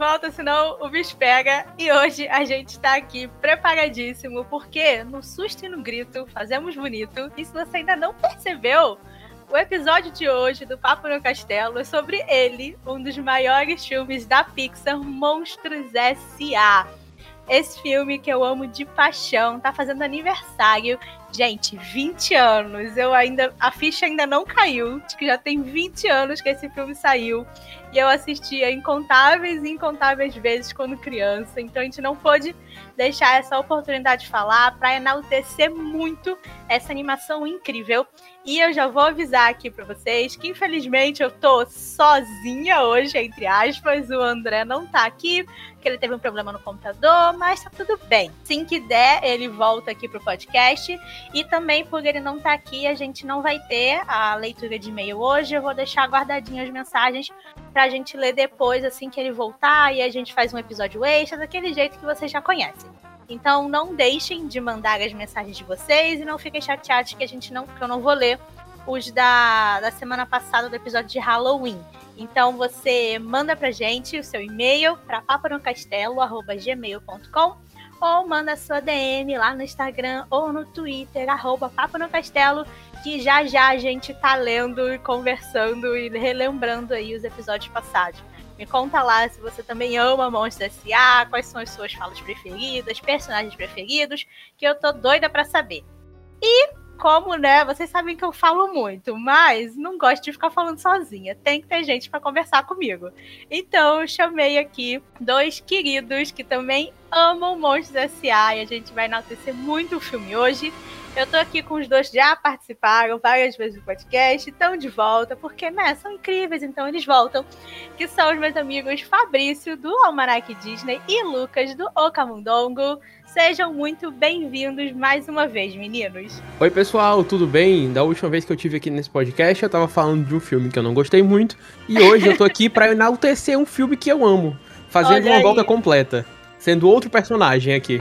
Volta, senão o bicho pega. E hoje a gente tá aqui preparadíssimo, porque no susto e no grito fazemos bonito. E se você ainda não percebeu, o episódio de hoje do Papo no Castelo é sobre ele, um dos maiores filmes da Pixar, Monstros S.A. Esse filme que eu amo de paixão tá fazendo aniversário. Gente, 20 anos. Eu ainda. A ficha ainda não caiu. Acho que já tem 20 anos que esse filme saiu. E eu assistia incontáveis e incontáveis vezes quando criança. Então a gente não pôde deixar essa oportunidade de falar para enaltecer muito essa animação incrível. E eu já vou avisar aqui para vocês que infelizmente eu tô sozinha hoje, entre aspas. O André não tá aqui, porque ele teve um problema no computador, mas tá tudo bem. Sim que der, ele volta aqui pro podcast. E também por ele não estar tá aqui, a gente não vai ter a leitura de e-mail hoje. Eu vou deixar guardadinho as mensagens pra gente ler depois, assim que ele voltar, e a gente faz um episódio extra, daquele jeito que vocês já conhecem. Então não deixem de mandar as mensagens de vocês e não fiquem chateados que a gente não, que eu não vou ler os da, da semana passada do episódio de Halloween. Então você manda pra gente o seu e-mail para papanocastelo@gmail.com ou manda sua DM lá no Instagram ou no Twitter, arroba que já já a gente tá lendo e conversando e relembrando aí os episódios passados. Me conta lá se você também ama Monstros S.A., quais são as suas falas preferidas, personagens preferidos, que eu tô doida para saber. E como, né, vocês sabem que eu falo muito, mas não gosto de ficar falando sozinha. Tem que ter gente para conversar comigo. Então eu chamei aqui dois queridos que também amam Monstros S.A. e a gente vai enaltecer muito o filme hoje. Eu tô aqui com os dois que já participaram várias vezes do podcast, estão de volta, porque, né, são incríveis, então eles voltam. Que são os meus amigos Fabrício, do Almanac Disney, e Lucas, do Ocamundongo. Sejam muito bem-vindos mais uma vez, meninos. Oi, pessoal, tudo bem? Da última vez que eu tive aqui nesse podcast, eu tava falando de um filme que eu não gostei muito, e hoje eu tô aqui para enaltecer um filme que eu amo, fazendo Olha uma aí. volta completa, sendo outro personagem aqui.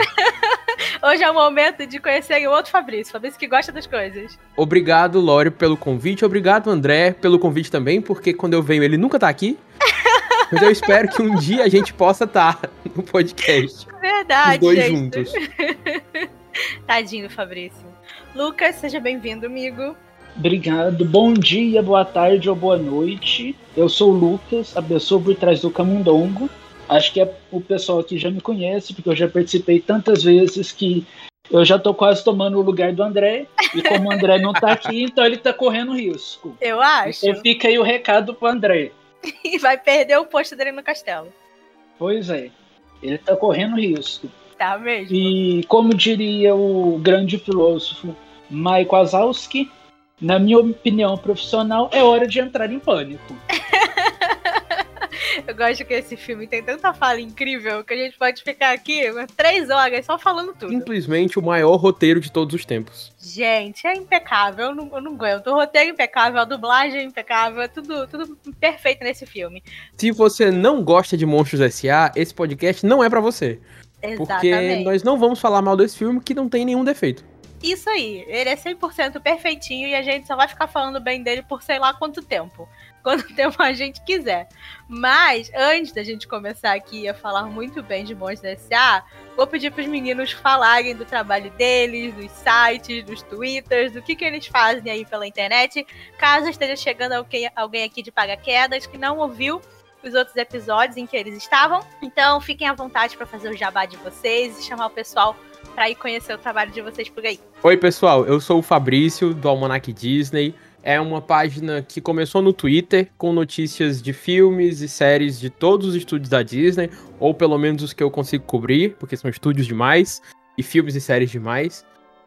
Hoje é o momento de conhecer o outro Fabrício, Fabrício que gosta das coisas. Obrigado, Lore, pelo convite. Obrigado, André, pelo convite também, porque quando eu venho ele nunca tá aqui. Mas eu espero que um dia a gente possa estar tá no podcast. Verdade. Os dois gente. juntos. Tadinho, Fabrício. Lucas, seja bem-vindo, amigo. Obrigado. Bom dia, boa tarde ou boa noite. Eu sou o Lucas, a pessoa por trás do Camundongo. Acho que é, o pessoal aqui já me conhece, porque eu já participei tantas vezes que eu já tô quase tomando o lugar do André. E como o André não tá aqui, então ele tá correndo risco. Eu acho. Então fica aí o recado pro André. e vai perder o posto dele no castelo. Pois é. Ele tá correndo risco. Tá mesmo. E como diria o grande filósofo Mike Wazowski, na minha opinião profissional, é hora de entrar em pânico. Eu gosto que esse filme tem tanta fala incrível que a gente pode ficar aqui três horas só falando tudo. Simplesmente o maior roteiro de todos os tempos. Gente, é impecável, eu não, eu não aguento. O roteiro é impecável, a dublagem é impecável, é tudo, tudo perfeito nesse filme. Se você não gosta de Monstros S.A., esse podcast não é para você. Exatamente. Porque nós não vamos falar mal desse filme que não tem nenhum defeito. Isso aí, ele é 100% perfeitinho e a gente só vai ficar falando bem dele por sei lá quanto tempo. Quanto tempo a gente quiser. Mas, antes da gente começar aqui a falar muito bem de Monstros S.A., vou pedir para os meninos falarem do trabalho deles, dos sites, dos twitters, do que, que eles fazem aí pela internet. Caso esteja chegando alguém, alguém aqui de Quedas que não ouviu os outros episódios em que eles estavam. Então, fiquem à vontade para fazer o jabá de vocês e chamar o pessoal para ir conhecer o trabalho de vocês por aí. Oi, pessoal, eu sou o Fabrício, do Almanac Disney. É uma página que começou no Twitter com notícias de filmes e séries de todos os estúdios da Disney, ou pelo menos os que eu consigo cobrir, porque são estúdios demais e filmes e séries demais.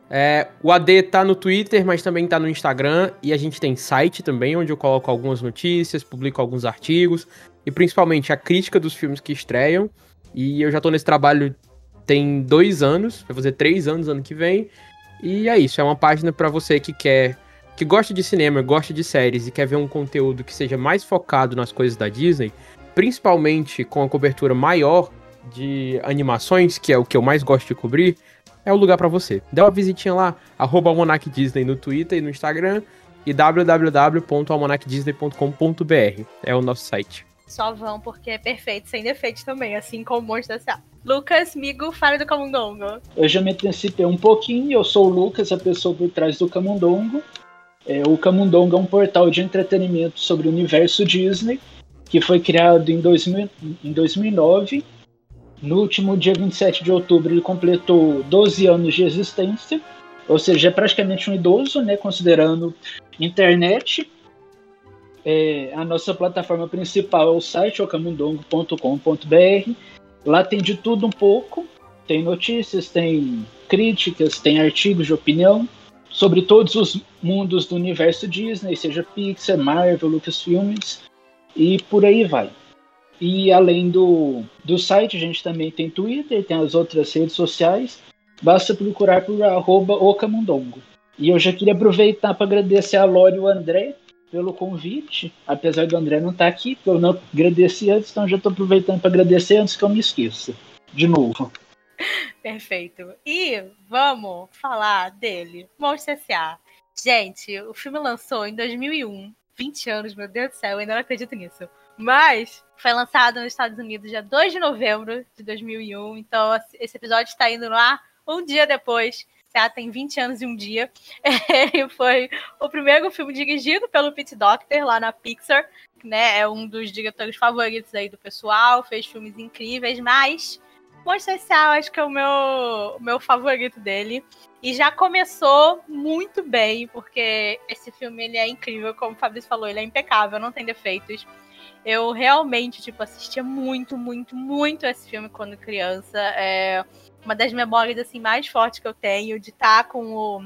É, o AD tá no Twitter, mas também tá no Instagram. E a gente tem site também, onde eu coloco algumas notícias, publico alguns artigos. E principalmente a crítica dos filmes que estreiam. E eu já tô nesse trabalho tem dois anos, vai fazer três anos ano que vem. E é isso, é uma página para você que quer. Que gosta de cinema, gosta de séries e quer ver um conteúdo que seja mais focado nas coisas da Disney, principalmente com a cobertura maior de animações, que é o que eu mais gosto de cobrir é o lugar para você. Dá uma visitinha lá, arroba Disney no Twitter e no Instagram e www.almanacdisney.com.br é o nosso site. Só vão porque é perfeito, sem defeitos também, assim como o Monstro S.A. Lucas, Migo, fala do Camundongo. Eu já me antecipei um pouquinho, eu sou o Lucas, a pessoa por trás do Camundongo. É, o Camundongo é um portal de entretenimento sobre o universo Disney, que foi criado em, 2000, em 2009 no último dia 27 de outubro, ele completou 12 anos de existência, ou seja, é praticamente um idoso, né, considerando internet. É, a nossa plataforma principal é o site ocamundongo.com.br. Lá tem de tudo um pouco. Tem notícias, tem críticas, tem artigos de opinião sobre todos os mundos do universo Disney, seja Pixar, Marvel, Lucasfilmes e por aí vai. E além do, do site, a gente também tem Twitter, tem as outras redes sociais. Basta procurar por ocamundongo. E eu já queria aproveitar para agradecer a Lore e o André pelo convite, apesar do André não estar tá aqui, porque eu não agradeci antes, então já estou aproveitando para agradecer antes que eu me esqueça. De novo. Perfeito. E vamos falar dele, Monstro S.A. Gente, o filme lançou em 2001, 20 anos, meu Deus do céu, eu ainda não acredito nisso. Mas foi lançado nos Estados Unidos dia 2 de novembro de 2001. Então, esse episódio está indo ar um dia depois. Já tem 20 anos e um dia. Ele foi o primeiro filme dirigido pelo Pete Docter lá na Pixar, né? É um dos diretores favoritos aí do pessoal, fez filmes incríveis, mas Monstro S.A. acho que é o meu, o meu favorito dele. E já começou muito bem, porque esse filme ele é incrível, como o Fabrício falou, ele é impecável, não tem defeitos. Eu realmente, tipo, assistia muito, muito, muito esse filme quando criança. É uma das memórias, assim, mais fortes que eu tenho de estar tá com o...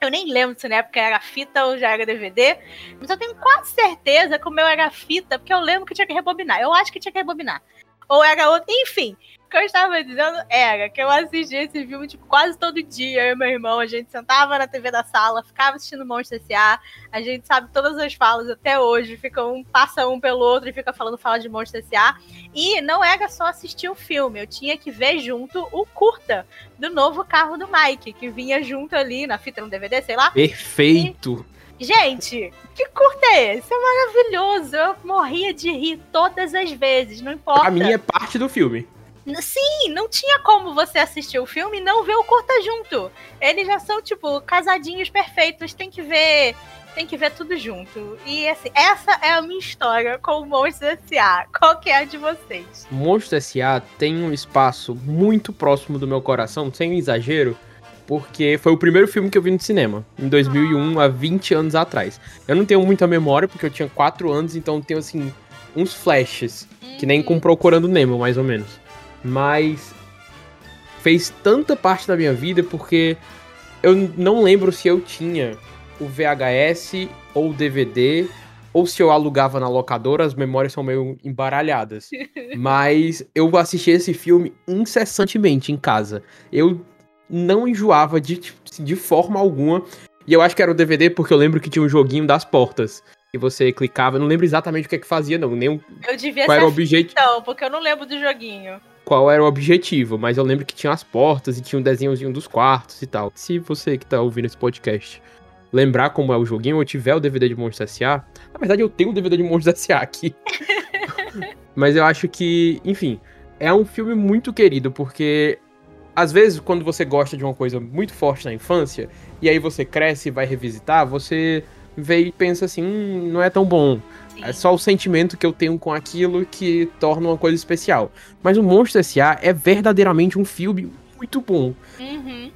Eu nem lembro se na época era fita ou já era DVD, mas eu tenho quase certeza que o meu era fita, porque eu lembro que tinha que rebobinar. Eu acho que tinha que rebobinar. Ou era outro. Enfim, o que eu estava dizendo era que eu assistia esse filme tipo, quase todo dia. Eu e meu irmão, a gente sentava na TV da sala, ficava assistindo Monstro S.A. A gente sabe todas as falas até hoje. Fica um, passa um pelo outro e fica falando fala de Monstro S.A. E não era só assistir o filme, eu tinha que ver junto o curta do novo carro do Mike, que vinha junto ali na fita no DVD, sei lá. Perfeito! E, gente, que curta é esse? É maravilhoso. Eu morria de rir todas as vezes, não importa. A minha é parte do filme. Sim, não tinha como você assistir o filme e não ver o curta junto. Eles já são, tipo, casadinhos perfeitos, tem que ver. Tem que ver tudo junto. E assim, essa é a minha história com o Monstro S.A. Qual que é a de vocês? Monstro S.A. tem um espaço muito próximo do meu coração, sem exagero, porque foi o primeiro filme que eu vi no cinema, em 2001, ah. há 20 anos atrás. Eu não tenho muita memória, porque eu tinha 4 anos, então tenho, assim, uns flashes, que nem com uhum. Procurando Nemo, mais ou menos mas fez tanta parte da minha vida porque eu não lembro se eu tinha o VHS ou o DVD ou se eu alugava na locadora, as memórias são meio embaralhadas. Mas eu assisti esse filme incessantemente em casa. Eu não enjoava de, de forma alguma. E eu acho que era o DVD porque eu lembro que tinha um joguinho das portas. E você clicava, eu não lembro exatamente o que é que fazia, não. Nem eu devia qual ser era o. Então, porque eu não lembro do joguinho qual era o objetivo, mas eu lembro que tinha as portas e tinha um desenhozinho dos quartos e tal. Se você que tá ouvindo esse podcast lembrar como é o joguinho ou tiver o DVD de Monstros S.A., na verdade eu tenho o DVD de Monstros S.A. aqui. mas eu acho que, enfim, é um filme muito querido porque às vezes quando você gosta de uma coisa muito forte na infância e aí você cresce e vai revisitar, você vê e pensa assim, hum, não é tão bom. É só o sentimento que eu tenho com aquilo que torna uma coisa especial. Mas o Monstro S.A. é verdadeiramente um filme muito bom. Uhum.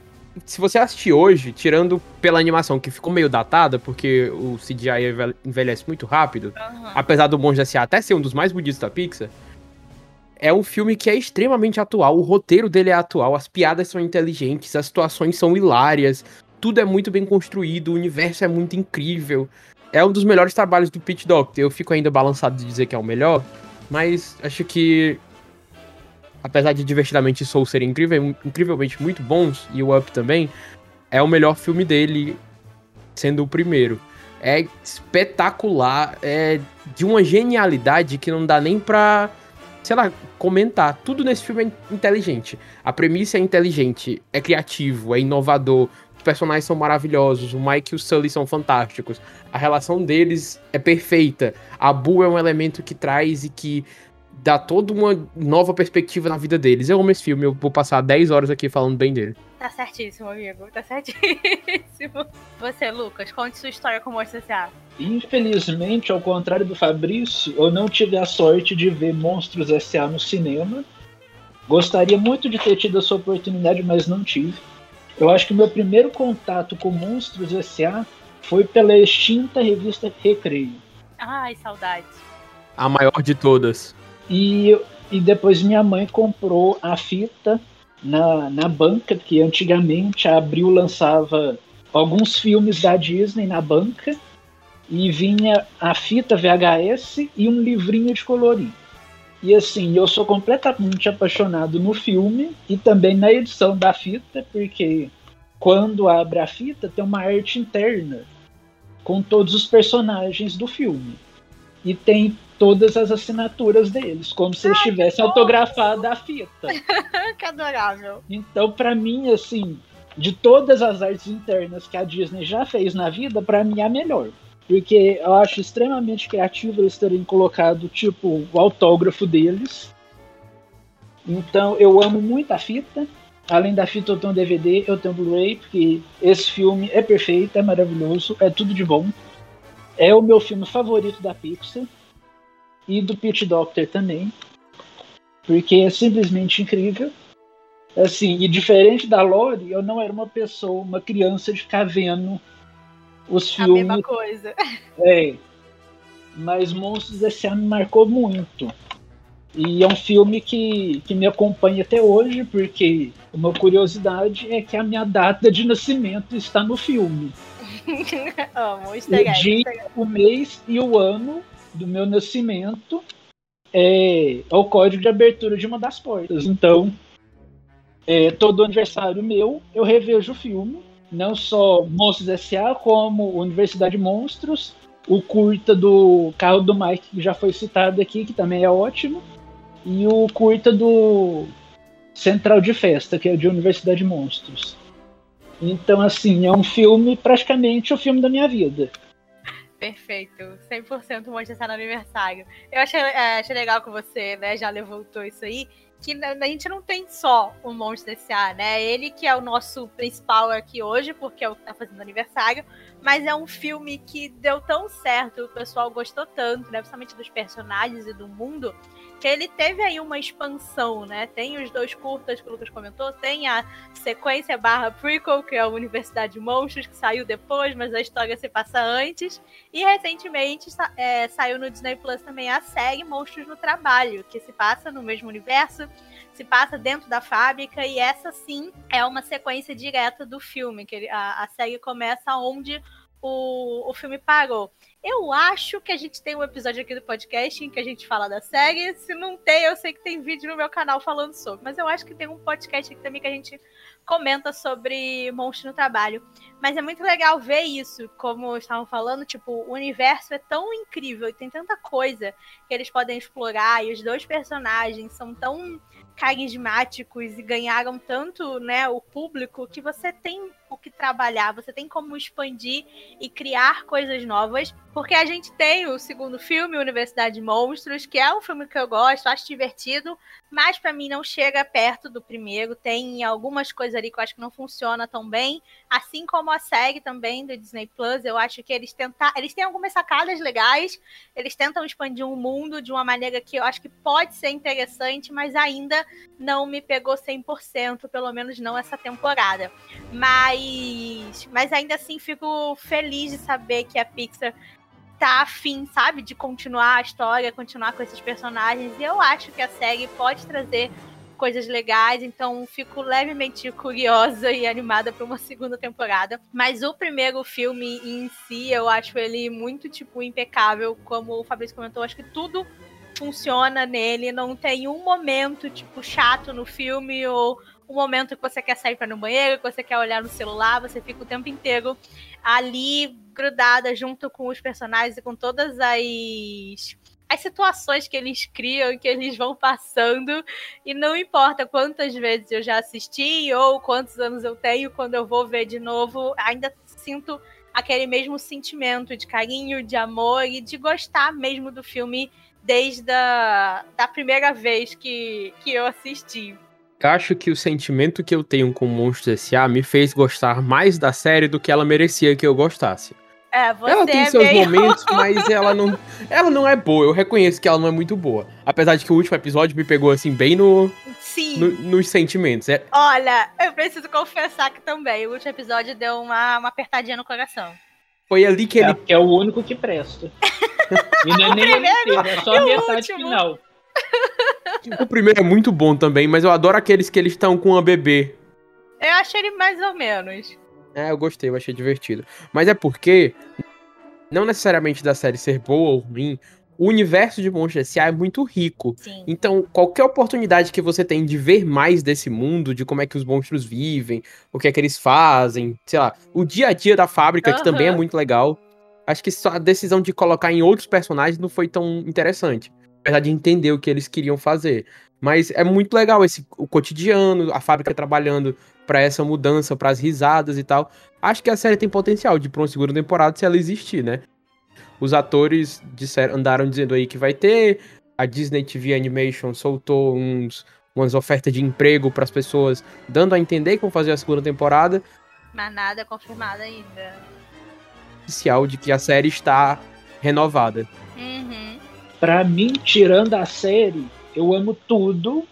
se você assistir hoje, tirando pela animação que ficou meio datada, porque o CGI envelhece muito rápido, uhum. apesar do Monge S.A. até ser um dos mais bonitos da Pixar, é um filme que é extremamente atual, o roteiro dele é atual, as piadas são inteligentes, as situações são hilárias, tudo é muito bem construído, o universo é muito incrível. É um dos melhores trabalhos do Pete Doctor. Eu fico ainda balançado de dizer que é o melhor, mas acho que apesar de Divertidamente Soul serem incrível, incrivelmente muito bons, e o Up também, é o melhor filme dele, sendo o primeiro. É espetacular, é de uma genialidade que não dá nem pra, sei lá, comentar. Tudo nesse filme é inteligente. A premissa é inteligente, é criativo, é inovador. Os personagens são maravilhosos, o Mike e o Sully são fantásticos. A relação deles é perfeita. A Boo é um elemento que traz e que dá toda uma nova perspectiva na vida deles. Eu amo esse filme, eu vou passar 10 horas aqui falando bem dele. Tá certíssimo, amigo. Tá certíssimo. Você, Lucas, conte sua história com o Monstro S.A. Infelizmente, ao contrário do Fabrício, eu não tive a sorte de ver Monstros S.A. no cinema. Gostaria muito de ter tido essa oportunidade, mas não tive. Eu acho que o meu primeiro contato com Monstros S.A. foi pela extinta revista Recreio. Ai, saudade. A maior de todas. E, e depois minha mãe comprou a fita na, na banca, que antigamente a Abril lançava alguns filmes da Disney na banca e vinha a fita VHS e um livrinho de colorir. E assim, eu sou completamente apaixonado no filme e também na edição da fita, porque quando abre a fita tem uma arte interna com todos os personagens do filme. E tem todas as assinaturas deles, como se eles tivessem autografado a fita. que adorável. Então, para mim, assim, de todas as artes internas que a Disney já fez na vida, para mim é a melhor. Porque eu acho extremamente criativo eles terem colocado, tipo, o autógrafo deles. Então, eu amo muito a fita. Além da fita, eu tenho DVD, eu tenho Blu-ray, porque esse filme é perfeito, é maravilhoso, é tudo de bom. É o meu filme favorito da Pixar e do Pete Doctor também, porque é simplesmente incrível. Assim, e diferente da Lori, eu não era uma pessoa, uma criança de ficar vendo os filmes. A mesma coisa. É. Mas Monstros S.A. me marcou muito. E é um filme que, que me acompanha até hoje, porque uma curiosidade é que a minha data de nascimento está no filme. Amo, o dia, o mês e o ano do meu nascimento é, é, o código de abertura de uma das portas. Então, é, todo aniversário meu, eu revejo o filme. Não só Monstros S.A., como Universidade Monstros, o curta do carro do Mike, que já foi citado aqui, que também é ótimo, e o curta do Central de Festa, que é de Universidade Monstros. Então, assim, é um filme, praticamente o filme da minha vida. Perfeito. 100% Monstro no aniversário. Eu achei, é, achei legal com você, né? Já levantou isso aí. Que a gente não tem só o Monstro S.A., né? Ele que é o nosso principal aqui hoje, porque é o que tá fazendo aniversário. Mas é um filme que deu tão certo, o pessoal gostou tanto, né? Principalmente dos personagens e do mundo, ele teve aí uma expansão, né? Tem os dois curtas que o Lucas comentou, tem a sequência barra prequel, que é a Universidade de Monstros, que saiu depois, mas a história se passa antes. E recentemente é, saiu no Disney Plus também a série Monstros no Trabalho, que se passa no mesmo universo, se passa dentro da fábrica, e essa sim é uma sequência direta do filme, que a, a série começa onde o, o filme parou. Eu acho que a gente tem um episódio aqui do podcast em que a gente fala da série. Se não tem, eu sei que tem vídeo no meu canal falando sobre. Mas eu acho que tem um podcast aqui também que a gente comenta sobre monstro no trabalho. Mas é muito legal ver isso, como estavam falando, tipo, o universo é tão incrível e tem tanta coisa que eles podem explorar e os dois personagens são tão carismáticos e ganharam tanto, né, o público que você tem o que trabalhar, você tem como expandir e criar coisas novas. Porque a gente tem o segundo filme, Universidade de Monstros, que é um filme que eu gosto, acho divertido, mas para mim não chega perto do primeiro. Tem algumas coisas ali que eu acho que não funciona tão bem, assim como a série também do Disney Plus. Eu acho que eles tentar, eles têm algumas sacadas legais, eles tentam expandir um mundo de uma maneira que eu acho que pode ser interessante, mas ainda não me pegou 100%, pelo menos não essa temporada. Mas, mas ainda assim fico feliz de saber que a Pixar tá afim, sabe, de continuar a história, continuar com esses personagens. E eu acho que a série pode trazer coisas legais, então fico levemente curiosa e animada para uma segunda temporada. Mas o primeiro filme em si, eu acho ele muito, tipo, impecável. Como o Fabrício comentou, acho que tudo funciona nele, não tem um momento, tipo, chato no filme ou um momento que você quer sair para no banheiro, que você quer olhar no celular, você fica o tempo inteiro ali grudada junto com os personagens e com todas as as situações que eles criam, que eles vão passando, e não importa quantas vezes eu já assisti ou quantos anos eu tenho, quando eu vou ver de novo, ainda sinto aquele mesmo sentimento de carinho, de amor e de gostar mesmo do filme desde a da primeira vez que, que eu assisti acho que o sentimento que eu tenho com Monstros S.A. me fez gostar mais da série do que ela merecia que eu gostasse. É, você ela tem é seus meio... momentos, mas ela não, ela não é boa. Eu reconheço que ela não é muito boa. Apesar de que o último episódio me pegou assim bem no, Sim. no nos sentimentos. É, Olha, eu preciso confessar que também o último episódio deu uma, uma apertadinha no coração. foi ali que É, ele é o único que presta. E não é nem a inteira, é só a metade último? final. O primeiro é muito bom também, mas eu adoro aqueles que eles estão com a bebê. Eu achei ele mais ou menos. É, eu gostei, eu achei divertido. Mas é porque, não necessariamente da série ser boa ou ruim, o universo de Monstros S.A. é muito rico. Sim. Então, qualquer oportunidade que você tem de ver mais desse mundo, de como é que os monstros vivem, o que é que eles fazem, sei lá, o dia a dia da fábrica, que também é muito legal. Acho que só a decisão de colocar em outros personagens não foi tão interessante. Apesar de entender o que eles queriam fazer. Mas é muito legal esse o cotidiano, a fábrica trabalhando pra essa mudança, pras risadas e tal. Acho que a série tem potencial de ir pra uma segunda temporada se ela existir, né? Os atores disseram, andaram dizendo aí que vai ter. A Disney TV Animation soltou uns, umas ofertas de emprego pras pessoas, dando a entender que vão fazer a segunda temporada. Mas nada confirmado ainda. Oficial de que a série está renovada. Pra mim, tirando a série, eu amo tudo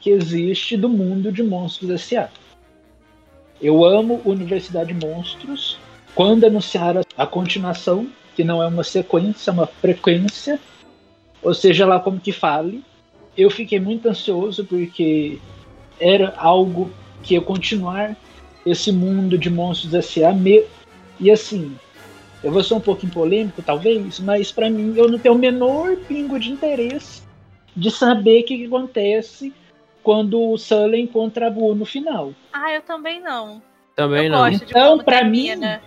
que existe do mundo de Monstros S.A. Eu amo Universidade Monstros. Quando anunciaram a continuação, que não é uma sequência, é uma frequência, ou seja lá como que fale, eu fiquei muito ansioso porque era algo que ia continuar esse mundo de Monstros S.A. Me... E assim, eu vou ser um pouquinho polêmico, talvez, mas pra mim eu não tenho o menor pingo de interesse de saber o que, que acontece quando o Sully encontra a Boo no final. Ah, eu também não. Também eu não. Então, como pra termina.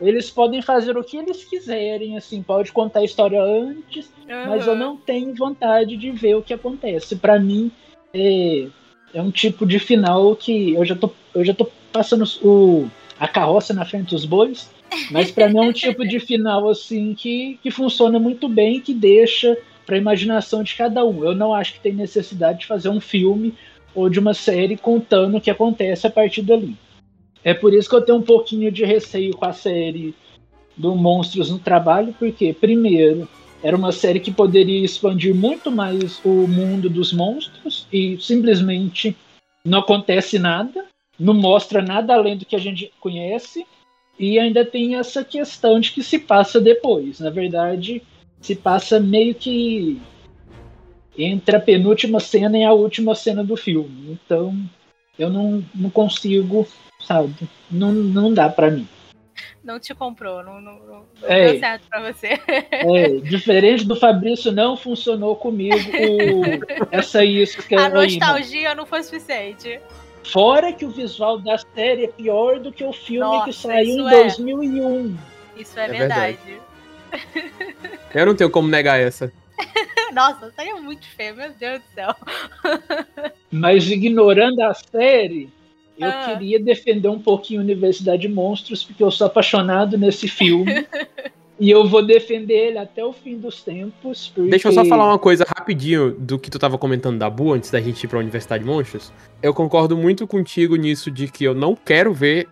Eles podem fazer o que eles quiserem, assim, pode contar a história antes, mas eu Uhum. não tenho vontade de ver o que acontece. Pra mim, é, é um tipo de final que eu já tô, eu já tô passando o, a carroça na frente dos bois, mas pra mim é um tipo de final assim que, que funciona muito bem, que deixa pra imaginação de cada um. Eu não acho que tem necessidade de fazer um filme ou de uma série contando o que acontece a partir dali. É por isso que eu tenho um pouquinho de receio com a série do Monstros no Trabalho, porque, primeiro, era uma série que poderia expandir muito mais o mundo dos monstros e simplesmente não acontece nada, não mostra nada além do que a gente conhece, e ainda tem essa questão de que se passa depois. Na verdade, se passa meio que entre a penúltima cena e a última cena do filme. Então, eu não, não consigo, sabe? Não, não dá pra mim. Não te comprou, não, não, não É. deu certo pra você. É, diferente do Fabrício, não funcionou comigo o- essa isca A aí, nostalgia não foi suficiente. Fora que o visual da série é pior do que o filme que Nossa, saiu isso em é. 2001. Isso é, É verdade. Eu não tenho como negar essa. Nossa, saiu muito feio, meu Deus do céu. Mas ignorando a série, Eu Ah. queria defender um pouquinho a Universidade de Monstros, porque eu sou apaixonado nesse filme. e eu vou defender ele até o fim dos tempos. Porque... Deixa eu só falar uma coisa rapidinho do que tu tava comentando da Bu antes da gente ir pra Universidade de Monstros. Eu concordo muito contigo nisso de que eu não quero ver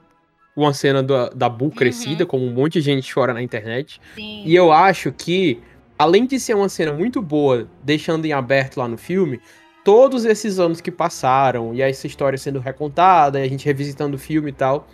uma cena da, da Bu crescida, como um monte de gente chora na internet. Sim. E eu acho que, além de ser uma cena muito boa, deixando em aberto lá no filme, todos esses anos que passaram e essa história sendo recontada, e a gente revisitando o filme e tal,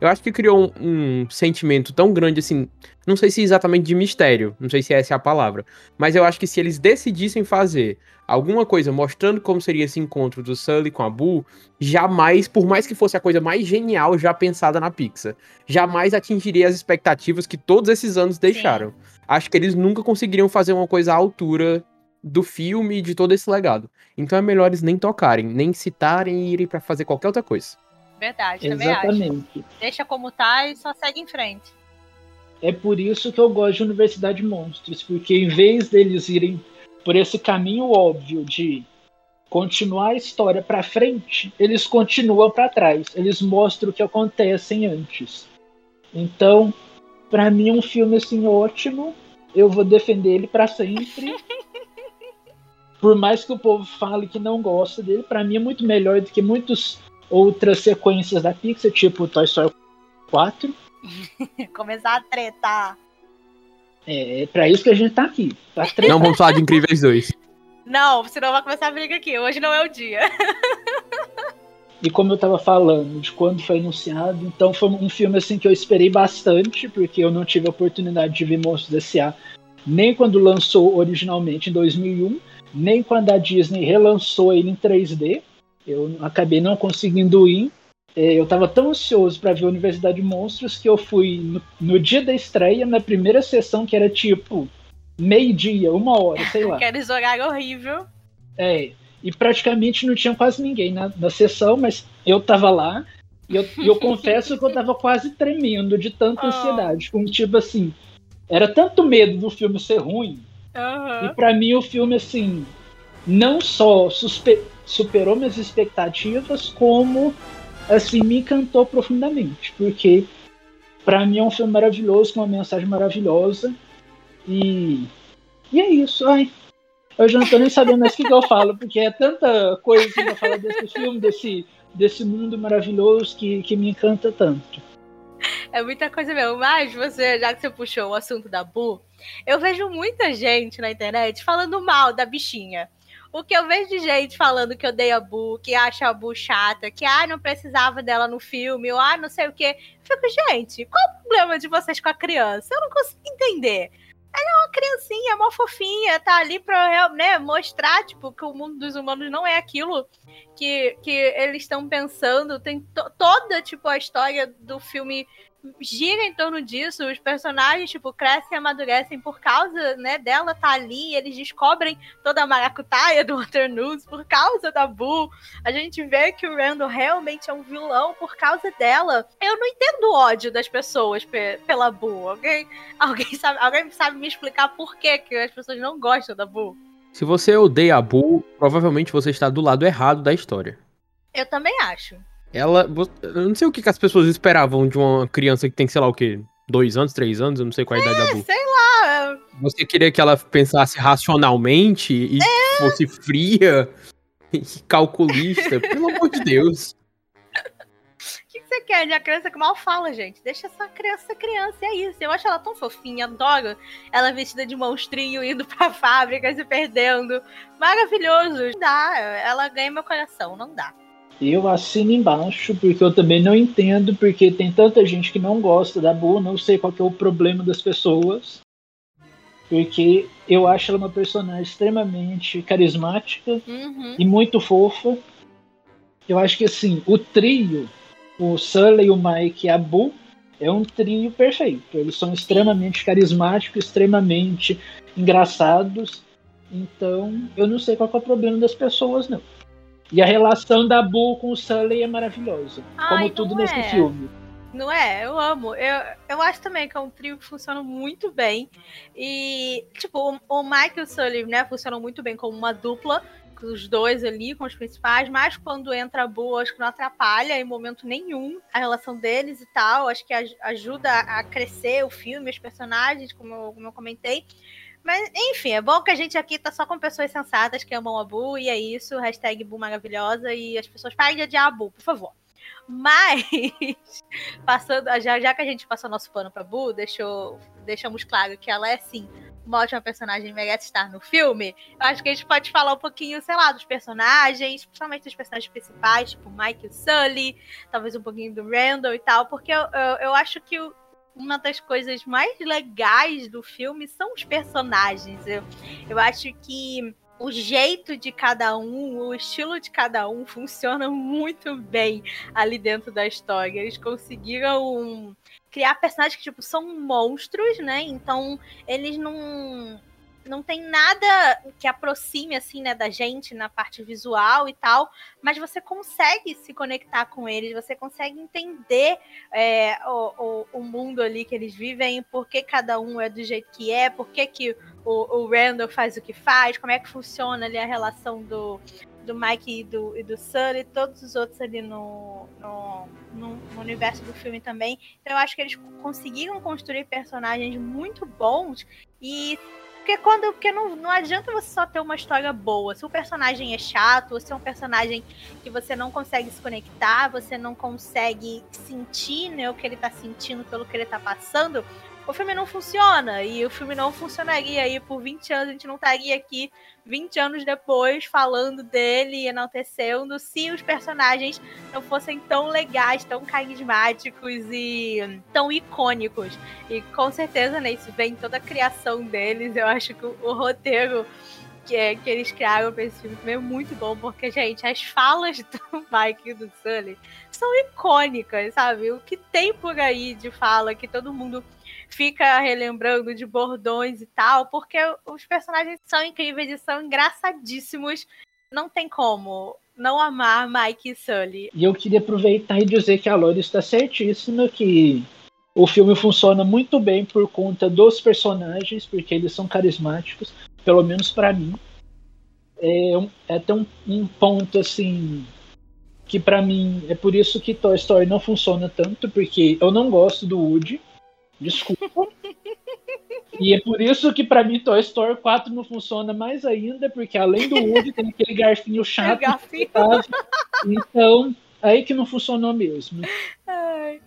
eu acho que criou um, um sentimento tão grande assim, não sei se exatamente de mistério, não sei se essa é a palavra, mas eu acho que se eles decidissem fazer alguma coisa mostrando como seria esse encontro do Sully com a Boo, jamais, por mais que fosse a coisa mais genial já pensada na Pixar, jamais atingiria as expectativas que todos esses anos deixaram. Acho que eles nunca conseguiriam fazer uma coisa à altura do filme e de todo esse legado. Então é melhor eles nem tocarem, nem citarem e irem pra fazer qualquer outra coisa. Verdade, também acho. Exatamente. Deixa como tá e só segue em frente. É por isso que eu gosto de Universidade de Monstros, porque em vez deles irem por esse caminho óbvio de continuar a história pra frente, eles continuam pra trás. Eles mostram o que acontecem antes. Então, pra mim é um filme assim ótimo. Eu vou defender ele pra sempre. Por mais que o povo fale que não gosta dele, pra mim é muito melhor do que muitas outras sequências da Pixar, tipo Toy Story 4. Começar a tretar. É, é pra isso que a gente tá aqui. Pra tretar. Não vamos falar de Incríveis 2. Não, senão vai começar a briga aqui. Hoje não é o dia. E como eu tava falando de quando foi anunciado, então foi um filme assim que eu esperei bastante, porque eu não tive a oportunidade de ver Monstros S.A. nem quando lançou originalmente em 2001, nem quando a Disney relançou ele em 3D. Eu acabei não conseguindo ir. É, Eu tava tão ansioso para ver a Universidade de Monstros que eu fui no, no dia da estreia, na primeira sessão, que era tipo meio-dia, uma hora, sei lá. Aqueles horário horrível. É, e praticamente não tinha quase ninguém na, na sessão, mas eu tava lá e eu, eu confesso que eu tava quase tremendo de tanta Oh. ansiedade. Com tipo assim, era tanto medo do filme ser ruim, Aham. e pra mim o filme, assim, não só suspe- superou minhas expectativas, como, assim, me encantou profundamente. Porque pra mim é um filme maravilhoso, com uma mensagem maravilhosa. E. E é isso, ai. Eu já não tô nem sabendo mais o que, que eu falo, porque é tanta coisa assim pra falar desse filme, desse, desse mundo maravilhoso que, que me encanta tanto. É muita coisa mesmo. Mas você, já que você puxou o assunto da Bu, eu vejo muita gente na internet falando mal da bichinha. O que eu vejo de gente falando que odeia a Bu, que acha a Bu chata, que ah, não precisava dela no filme, ou ah, não sei o quê. Eu fico, gente, qual o problema de vocês com a criança? Eu não consigo entender. Ela é uma criancinha, mó fofinha, tá ali pra né, mostrar, tipo, que o mundo dos humanos não é aquilo que, que eles estão pensando. Tem to- toda, tipo, a história do filme gira em torno disso. Os personagens, tipo, crescem e amadurecem por causa, né, dela tá ali. Eles descobrem toda a maracutaia do Waternoose por causa da Boo. A gente vê que o Randall realmente é um vilão por causa dela. Eu não entendo o ódio das pessoas pe- pela Boo. Alguém, alguém, sabe, alguém sabe me explicar por que, que as pessoas não gostam da Boo? Se você odeia a Boo, provavelmente você está do lado errado da história. Eu também acho. Ela. Eu não sei o que, que as pessoas esperavam de uma criança que tem, sei lá o quê, dois anos, três anos, eu não sei qual é a idade da Boo. Sei lá. Você queria que ela pensasse racionalmente e fosse fria e calculista? Pelo amor de Deus. O que, que você quer de uma criança que mal fala, gente? Deixa essa criança criança, é isso. Eu acho ela tão fofinha, adoro ela vestida de monstrinho, indo pra fábrica, se perdendo. Maravilhoso. Não dá, ela ganha meu coração, não dá. Eu assino embaixo, porque eu também não entendo, porque tem tanta gente que não gosta da Boo, não sei qual é o problema das pessoas. Porque eu acho ela uma personagem extremamente carismática Uhum. e muito fofa. Eu acho que assim, o trio, o Sully, o Mike e a Boo, é um trio perfeito. Eles são extremamente carismáticos, extremamente engraçados. Então, eu não sei qual é o problema das pessoas, não. E a relação da Boo com o Sully é maravilhosa. Ai, como tudo não nesse é. filme. Não é? Eu amo. Eu, eu acho também que é um trio que funciona muito bem. E, tipo, o, o Mike e o Sully, né, funcionam muito bem como uma dupla. os dois ali, com os principais, mas quando entra a Boo, acho que não atrapalha em momento nenhum a relação deles e tal. Acho que ajuda a crescer o filme, os personagens, como eu, como eu comentei. Mas, enfim, é bom que a gente aqui tá só com pessoas sensatas que amam a Bu, e é isso. Hashtag Bu maravilhosa. E as pessoas parem de odiar a Bu, por favor. Mas, passando, já, já que a gente passou nosso pano pra Bu, deixou, deixamos claro que ela é sim uma ótima personagem merece estar no filme, eu acho que a gente pode falar um pouquinho, sei lá, dos personagens, principalmente dos personagens principais, tipo Mike e Sully, talvez um pouquinho do Randall e tal, porque eu, eu, eu acho que o, uma das coisas mais legais do filme são os personagens. Eu, eu acho que o jeito de cada um, o estilo de cada um funciona muito bem ali dentro da história. Eles conseguiram criar personagens que tipo são monstros, né? Então eles não não tem nada que aproxime assim, né, da gente na parte visual e tal, mas você consegue se conectar com eles, você consegue entender é, o, o, o, mundo ali que eles vivem, por que cada um é do jeito que é, por que, que o, o Randall faz o que faz, como é que funciona ali a relação do, do Mike e do, e do Sully, todos os outros ali no, no, no, universo do filme também. Então eu acho que eles conseguiram construir personagens muito bons e porque quando. Porque não, não adianta você só ter uma história boa. Se o personagem é chato, ou se é um personagem que você não consegue se conectar, você não consegue sentir né, o que ele tá sentindo pelo que ele tá passando, o filme não funciona. E o filme não funcionaria aí por 20 anos, a gente não estaria aqui 20 anos depois falando dele e enaltecendo se os personagens não fossem tão legais, tão carismáticos e tão icônicos. E com certeza, né, isso vem toda a criação deles. Eu acho que o, roteiro que, é, que eles criaram pra esse filme é muito bom, porque, gente, as falas do Mike e do Sully são icônicas, sabe? O que tem por aí de fala que todo mundo fica relembrando de bordões e tal, porque os personagens são incríveis e são engraçadíssimos. Não tem como não amar Mike e Sully. E eu queria aproveitar e dizer que a Lori está certíssima que o filme funciona muito bem por conta dos personagens, porque eles são carismáticos, pelo menos para mim. É, é até um, um ponto assim que para mim é por isso que Toy Story não funciona tanto, porque eu não gosto do Woody. Desculpa. e é por isso que para mim Toy Story 4 não funciona mais ainda, porque além do Woody tem aquele garfinho chato. Garfinho. Então, aí que não funcionou mesmo. Ai.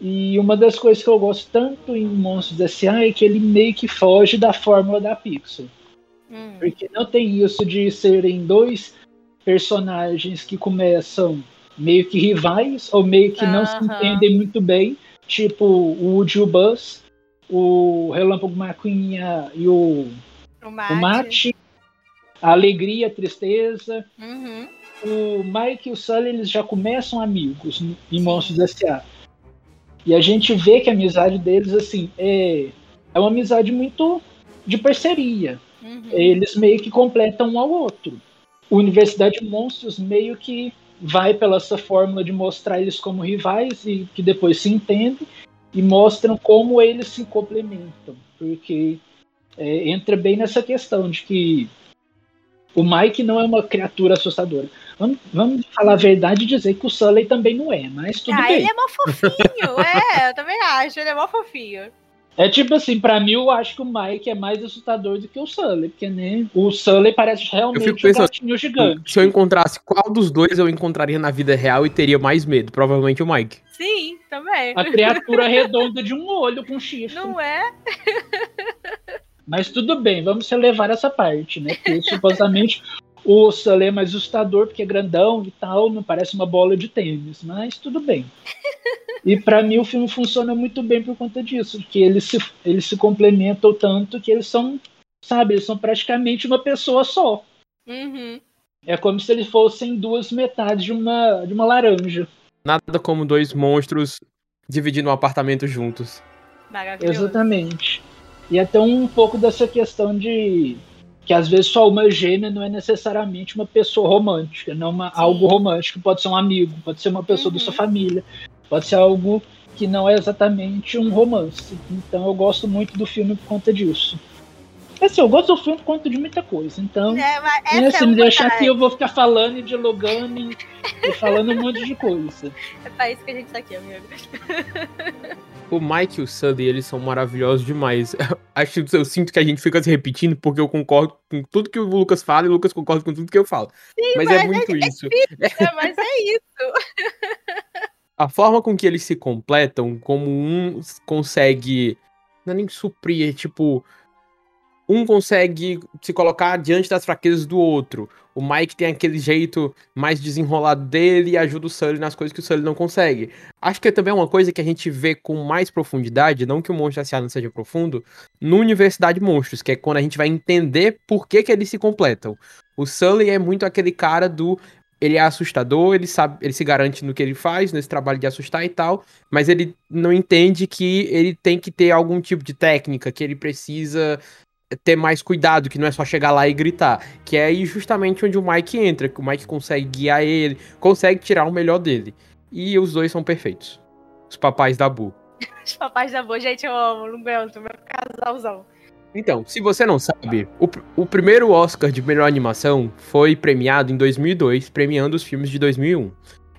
E uma das coisas que eu gosto tanto em Monstros S.A. é que ele meio que foge da fórmula da Pixar. Hum. Porque não tem isso de serem dois personagens que começam meio que rivais ou meio que uh -huh. não se entendem muito bem tipo o Woody o Buzz, o Relâmpago McQueen e o, o Mate. a alegria, a tristeza. Uhum. O Mike e o Sully eles já começam amigos em Monstros S.A. E a gente vê que a amizade deles assim é, é uma amizade muito de parceria. Uhum. Eles meio que completam um ao outro. O Universidade Monstros meio que vai pela essa fórmula de mostrar eles como rivais e que depois se entendem e mostram como eles se complementam, porque é, entra bem nessa questão de que o Mike não é uma criatura assustadora. Vamos, vamos falar a verdade e dizer que o Sully também não é, mas tudo ah, bem. ele é mó fofinho, é, eu também acho, ele é mó fofinho. É tipo assim, pra mim eu acho que o Mike é mais assustador do que o Sully, porque né, o Sully parece realmente eu fico pensando, um gatinho gigante. Se eu encontrasse qual dos dois eu encontraria na vida real e teria mais medo, provavelmente o Mike. Sim, também. A criatura redonda de um olho com chifre. Não é? Mas tudo bem, vamos relevar essa parte, né? Porque supostamente o Sully é mais assustador porque é grandão e tal, não parece uma bola de tênis, mas tudo bem. E para mim o filme funciona muito bem por conta disso, que eles se, eles se complementam tanto que eles são, sabe, eles são praticamente uma pessoa só. Uhum. É como se eles fossem duas metades de uma, de uma laranja. Nada como dois monstros dividindo um apartamento juntos. Exatamente. E até um pouco dessa questão de que às vezes só uma gêmea não é necessariamente uma pessoa romântica, não uma, algo romântico, pode ser um amigo, pode ser uma pessoa uhum. da sua uhum. família, pode ser algo que não é exatamente um romance. Então eu gosto muito do filme por conta disso. Assim, eu gosto do filme por conta de muita coisa, então. É, mas assim, é me uma deixar aqui, eu vou ficar falando e dialogando e, e falando um monte de coisa. É pra isso que a gente tá aqui, amigo. O Mike e o Sully, eles são maravilhosos demais. Acho eu sinto que a gente fica se repetindo porque eu concordo com tudo que o Lucas fala e o Lucas concorda com tudo que eu falo. mas, é mas muito isso. É, mas é isso. A forma com que eles se completam, como um consegue. Não é nem suprir, é tipo. Um consegue se colocar diante das fraquezas do outro. O Mike tem aquele jeito mais desenrolado dele e ajuda o Sully nas coisas que o Sully não consegue. Acho que também é uma coisa que a gente vê com mais profundidade, não que o Monstro S.A. não seja profundo, no Universidade Monstros, que é quando a gente vai entender por que, que eles se completam. O Sully é muito aquele cara do ele é assustador, ele sabe, ele se garante no que ele faz, nesse trabalho de assustar e tal, mas ele não entende que ele tem que ter algum tipo de técnica, que ele precisa ter mais cuidado, que não é só chegar lá e gritar, que é aí justamente onde o Mike entra, que o Mike consegue guiar ele, consegue tirar o melhor dele. E os dois são perfeitos. Os papais da Bu. Os papais da boa, gente, eu amo, não aguento, meu casalzão. Então, se você não sabe, o, o primeiro Oscar de melhor animação foi premiado em 2002, premiando os filmes de 2001.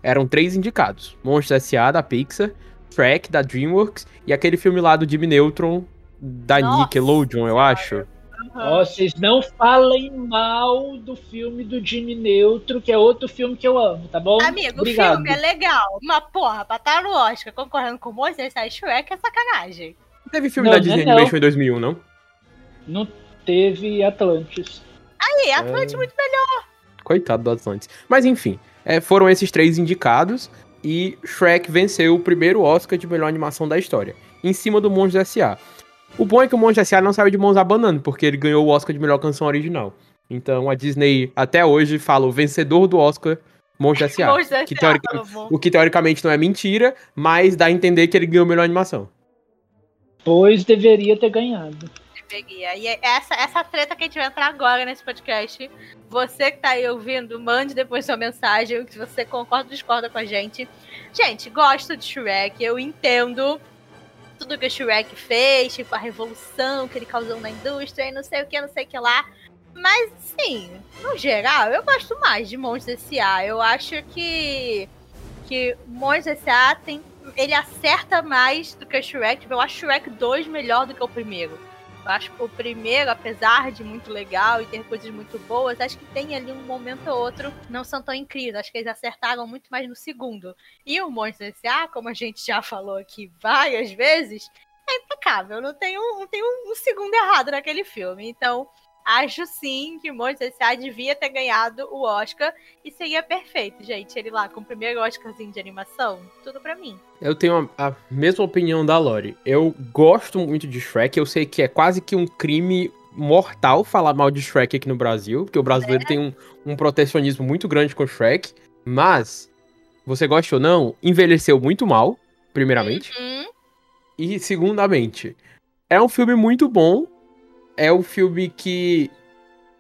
Eram três indicados: Monstros S.A. da Pixar, Shrek da DreamWorks e aquele filme lá do Jimmy Neutron da Nossa Nickelodeon, eu acho. Ó, vocês não falem mal do filme do Jimmy Neutro, que é outro filme que eu amo, tá bom? Amigo, Obrigado. o filme é legal, mas porra, pra estar no Oscar concorrendo com o Moisés e Shrek é sacanagem. Teve filme Não, da Disney não é não. Animation em 2001, não? Não teve Atlantis. Aí, Atlante muito melhor. Coitado do Atlantis. Mas enfim, é, foram esses três indicados e Shrek venceu o primeiro Oscar de melhor animação da história, em cima do Monstros S.A. O bom é que o Monstros S.A. não saiu de mãos abanando, porque ele ganhou o Oscar de melhor canção original. Então a Disney até hoje fala o vencedor do Oscar, Monstros S.A. Que teorica-. O que teoricamente não é mentira, mas dá a entender que ele ganhou melhor animação. Pois deveria ter ganhado. Peguei. Aí é essa, essa treta que a gente vai entrar agora nesse podcast. Você que tá aí ouvindo, mande depois sua mensagem, se você concorda ou discorda com a gente. Gente, gosto de Shrek, eu entendo tudo que o Shrek fez, tipo, a revolução que ele causou na indústria e não sei o que, não sei o que lá. Mas, sim, no geral, eu gosto mais de Monstros S.A. Eu acho que, que Monstros S.A. tem. Ele acerta mais do que o Shrek. Eu acho Shrek 2 melhor do que o primeiro. Acho que o primeiro, apesar de muito legal e ter coisas muito boas, acho que tem ali um momento ou outro não são tão incríveis. Acho que eles acertaram muito mais no segundo. E o Monstros S.A., como a gente já falou aqui várias vezes, é impecável. Não tem um, não tem um, um segundo errado naquele filme. Então, acho sim que Monstros S.A. devia ter ganhado o Oscar e seria perfeito, gente. Ele lá com o primeiro Oscarzinho de animação, tudo pra mim. Eu tenho a, a mesma opinião da Lori. Eu gosto muito de Shrek. Eu sei que é quase que um crime mortal falar mal de Shrek aqui no Brasil, porque o brasileiro tem um, um protecionismo muito grande com Shrek. Mas, você gosta ou não, envelheceu muito mal, primeiramente. Hum, E, segundamente, é um filme muito bom. É um filme que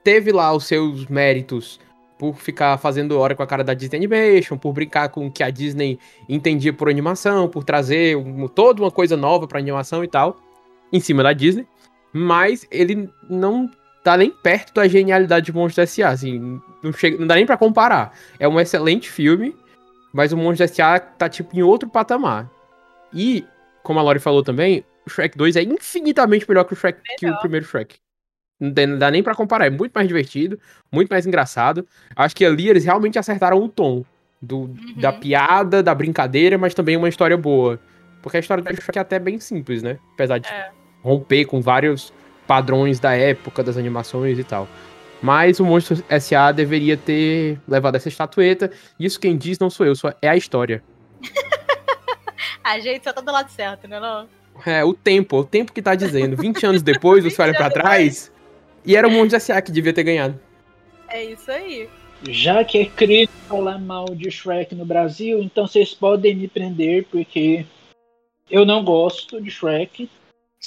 teve lá os seus méritos por ficar fazendo hora com a cara da Disney Animation, por brincar com o que a Disney entendia por animação, por trazer um- toda uma coisa nova pra animação e tal, em cima da Disney. Mas ele não tá nem perto da genialidade de Monstros S.A., assim, não, chega, não dá nem pra comparar. É um excelente filme, mas o Monstros S.A. tá, tipo, em outro patamar. E, como a Lori falou também, o Shrek 2 é infinitamente melhor que o, Shrek, que o primeiro Shrek. Não, tem- não dá nem pra comparar, é muito mais divertido, muito mais engraçado. Acho que ali eles realmente acertaram o tom do, da piada, da brincadeira, mas também uma história boa. Porque a história do Shrek é até bem simples, né? Apesar de É. romper com vários padrões da época, das animações e tal. Mas o Monstro S.A. deveria ter levado essa estatueta. Isso quem diz não sou eu, só é a história. A gente só tá do lado certo, né? Não? É, o tempo, o tempo que tá dizendo. 20 anos depois, você olha pra trás. E era o Monte S.A. que devia ter ganhado. É isso aí. Já que é crime falar mal de Shrek no Brasil, então vocês podem me prender, porque eu não gosto de Shrek.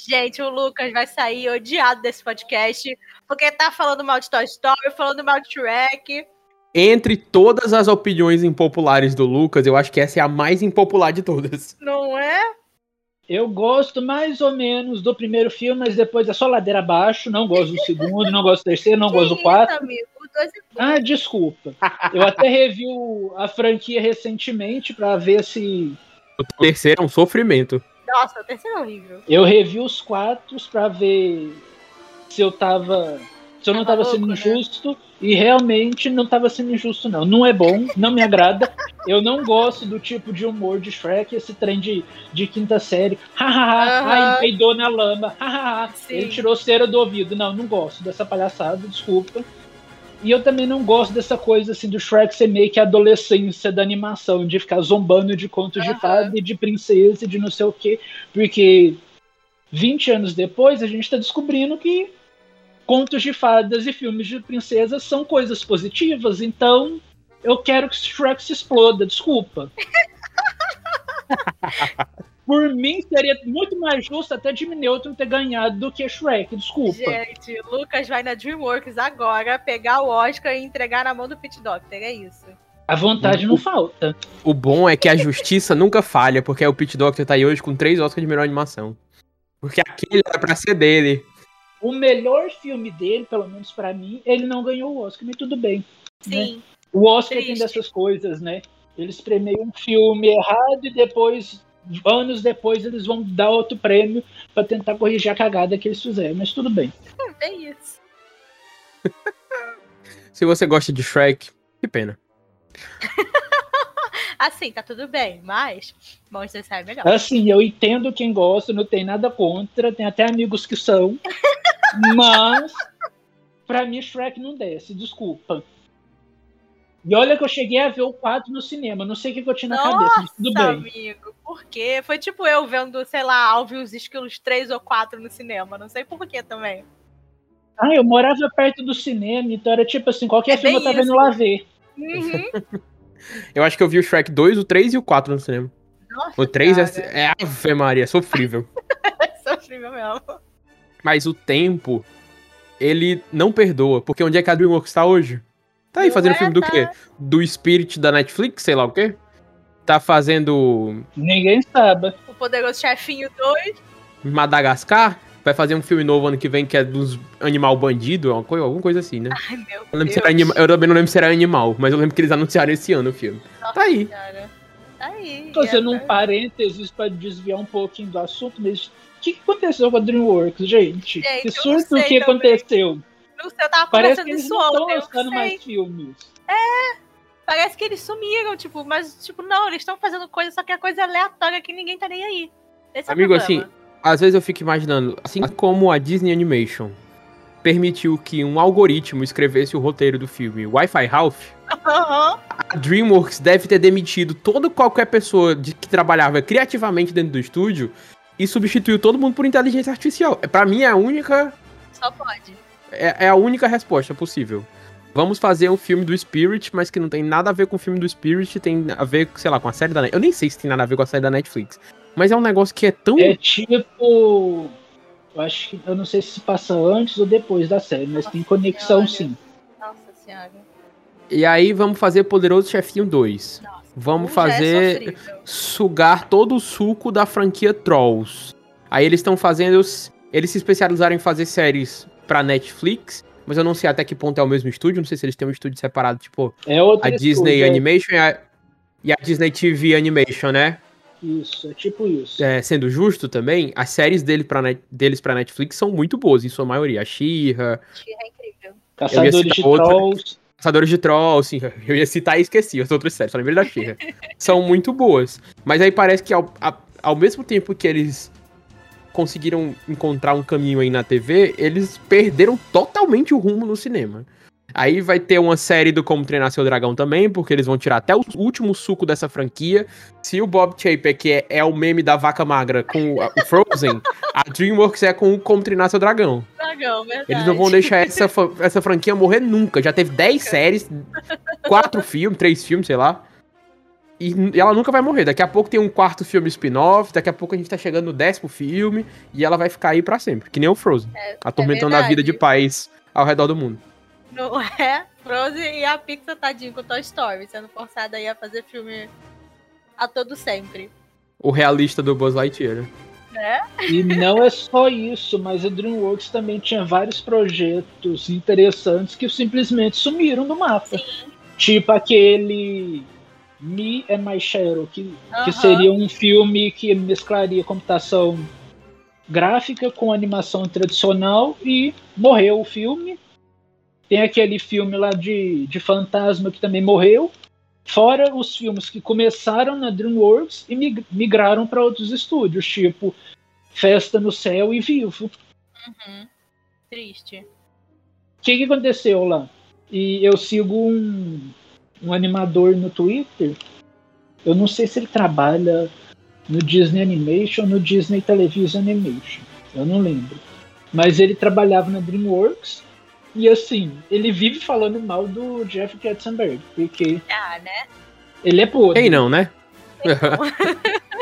Gente, o Lucas vai sair odiado desse podcast, porque tá falando mal de Toy Story, falando mal de Shrek. Entre todas as opiniões impopulares do Lucas, eu acho que essa é a mais impopular de todas. Não é? Eu gosto mais ou menos do primeiro filme, mas depois é só ladeira abaixo. Não gosto do segundo, não gosto do terceiro, não Que gosto do isso, quarto. amigo? É. Ah, desculpa. Eu até revi o- a franquia recentemente pra ver se. O terceiro é um sofrimento. Nossa, o terceiro é horrível. Eu revi os quatro pra ver se eu tava. Se eu não Tava tava sendo louco, né? E realmente não tava sendo injusto, não. Não é bom, não me agrada. Eu não gosto do tipo de humor de Shrek, esse trem de, de quinta série. Hahaha, ai, peidou na lama. Hahaha, ele tirou cera do ouvido. Não, não gosto dessa palhaçada, desculpa. E eu também não gosto dessa coisa assim do Shrek ser meio que a adolescência da animação, de ficar zombando de contos de Aham. fada e de princesa e de não sei o quê. Porque 20 anos depois a gente tá descobrindo que contos de fadas e filmes de princesas são coisas positivas, então eu quero que Shrek se exploda, desculpa. Por mim, seria muito mais justo até Jimmy Neutron ter ganhado do que Shrek, desculpa. Gente, Lucas vai na DreamWorks agora pegar o Oscar e entregar na mão do Pit Doctor. É isso. A vontade não falta. O bom é que a justiça nunca falha, porque o Pete Doctor tá aí hoje com três Oscars de melhor animação. Porque aquele era pra ser dele. O melhor filme dele, pelo menos pra mim, ele não ganhou o Oscar, mas tudo bem. Sim. O Oscar tem Triste. dessas coisas, né? Eles premiam um filme errado e depois, anos depois, eles vão dar outro prêmio pra tentar corrigir a cagada que eles fizeram. Mas tudo bem. É isso. Se você gosta de Shrek, que pena. Assim, tá tudo bem, mas Monsters sai melhor. Assim, eu entendo quem gosta, não tem nada contra, tem até amigos que são. mas, pra mim, Shrek não desce, desculpa. E olha que eu cheguei a ver o 4 no cinema, não sei o que que eu tinha na cabeça, mas tudo Nossa, bem. amigo, por quê? Foi tipo eu vendo, sei lá, Alvin e os Esquilos 3 ou 4 no cinema. Não sei por quê também. Ah, eu morava perto do cinema, então era tipo assim, qualquer É filme eu tava isso. indo lá ver. Uhum. Eu acho que eu vi o Shrek 2, o 3 e o 4 no cinema. Nossa, O 3 cara, é, é Ave Maria, sofrível. é sofrível mesmo. Mas o tempo, ele não perdoa. Porque onde é que a DreamWorks tá hoje? Tá aí fazendo é, filme do tá. quê? Do Spirit da Netflix, sei lá o quê? Tá fazendo Ninguém sabe. O Poderoso Chefinho 2. Madagascar? Vai fazer um filme novo ano que vem que é dos animal bandido, uma coisa, alguma coisa assim, né? Ai, meu Eu, lembro Deus. se era anima- eu também não lembro se era animal, mas eu lembro que eles anunciaram esse ano o filme. Nossa Tá aí. Senhora. Tá aí. Fazendo é, um parênteses pra desviar um pouquinho do assunto, mas o que, aconteceu com a DreamWorks, gente? Gente, que surto sei que também. aconteceu? Não sei, eu tava Parece que eles isso não estão ontem. Lançando não sei. mais filmes. Parece que eles sumiram, tipo, mas, tipo, não, eles estão fazendo coisa, só que é coisa aleatória que ninguém tá nem aí. Esse é o Amigo, problema. assim, às vezes eu fico imaginando, assim como a Disney Animation permitiu que um algoritmo escrevesse o roteiro do filme Wi-Fi Ralph, a DreamWorks deve ter demitido toda qualquer pessoa de, que trabalhava criativamente dentro do estúdio e substituiu todo mundo por inteligência artificial. É, Pra mim é a única Só pode. é, é a única resposta possível. Vamos fazer um filme do Spirit, mas que não tem nada a ver com o filme do Spirit, tem a ver, sei lá, com a série da Netflix. Eu nem sei se tem nada a ver com a série da Netflix. Mas é um negócio que é tão. É tipo. Eu acho que. Eu não sei se se passa antes ou depois da série, mas tem conexão Senhora. sim. Nossa senhora. E aí vamos fazer Poderoso Chefinho 2. Nossa. Vamos é fazer sofrível. sugar todo o suco da franquia Trolls. Aí eles estão fazendo. Eles se especializaram em fazer séries pra Netflix, mas eu não sei até que ponto é o mesmo estúdio. Não sei se eles têm um estúdio separado, tipo É a Disney estúdio, é Animation e a, e a Disney TV Animation, né? Isso, é tipo isso. É, sendo justo também, as séries dele pra net- deles pra Netflix são muito boas, em sua maioria. A She-Ra, É incrível. Caçadores de outra. Trolls. Caçadores de Trolls, sim, eu ia citar e esqueci as outras séries, só lembrei da She-Ra. são muito boas. Mas aí parece que ao, a- ao mesmo tempo que eles conseguiram encontrar um caminho aí na TV, eles perderam totalmente o rumo no cinema. Aí vai ter uma série do Como Treinar Seu Dragão também, porque eles vão tirar até o último suco dessa franquia. Se o Bob Chapek que é, é o meme da vaca magra com o, Frozen, a DreamWorks é com o Como Treinar Seu Dragão. Dragão, verdade. Eles não vão deixar essa, essa franquia morrer nunca. Já teve 10 séries, 4 filmes, 3 filmes, sei lá. E ela nunca vai morrer. Daqui a pouco tem um quarto filme spin-off, daqui a pouco a gente tá chegando no décimo filme, e ela vai ficar aí pra sempre. Que nem o Frozen. atormentando a vida de pais ao redor do mundo. Não é? Frozen e a Pixar tadinho com Toy Story, sendo forçada aí a fazer filme a todo sempre. O realista do Buzz Lightyear. né? Né? E não é só isso, mas a DreamWorks também tinha vários projetos interessantes que simplesmente sumiram do mapa. Sim. Tipo aquele Me and My Shadow, que, que Aham. seria um filme que mesclaria computação gráfica com animação tradicional e morreu o filme. Tem aquele filme lá de, de fantasma que também morreu. Fora os filmes que começaram na DreamWorks e mig- migraram para outros estúdios, tipo Festa no Céu e Vivo. Uhum. Triste. O que, que aconteceu lá? E eu sigo um, um animador no Twitter. Eu não sei se ele trabalha no Disney Animation ou no Disney Television Animation. Eu não lembro. Mas ele trabalhava na DreamWorks. E assim, ele vive falando mal do Jeff Katzenberg. Porque Ah, né? ele é podre. Quem não, né?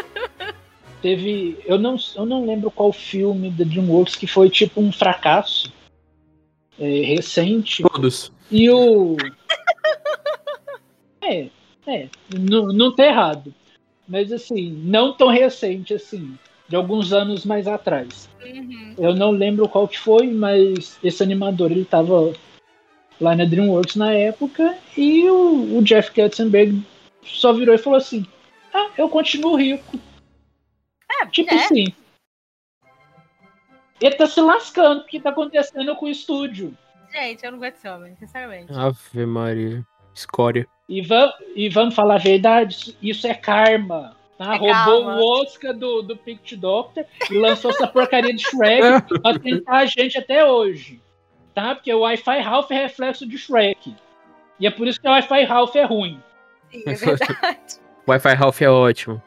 Teve. Eu não, eu não lembro qual filme da DreamWorks que foi tipo um fracasso. é, recente. Todos. E o. É, é. Não, não tá errado. Mas assim, não tão recente assim. De alguns anos mais atrás. Uhum. Eu não lembro qual que foi, mas esse animador ele tava lá na DreamWorks na época. E o, o Jeff Katzenberg só virou e falou assim: Ah, eu continuo rico. É, Tipo né? assim. Ele tá se lascando o que tá acontecendo com o estúdio. Gente, eu não aguento esse homem, sinceramente. Ave Maria. Escória. E, vam, e vamos falar a verdade, isso é karma. Tá? É Roubou karma. o Oscar do, do Picture Doctor e lançou essa porcaria de Shrek pra tentar a gente até hoje. Tá? Porque o Wi-Fi Ralph é reflexo de Shrek. E é por isso que o Wi-Fi Ralph é ruim. Sim, é verdade. Wi-Fi Ralph é ótimo.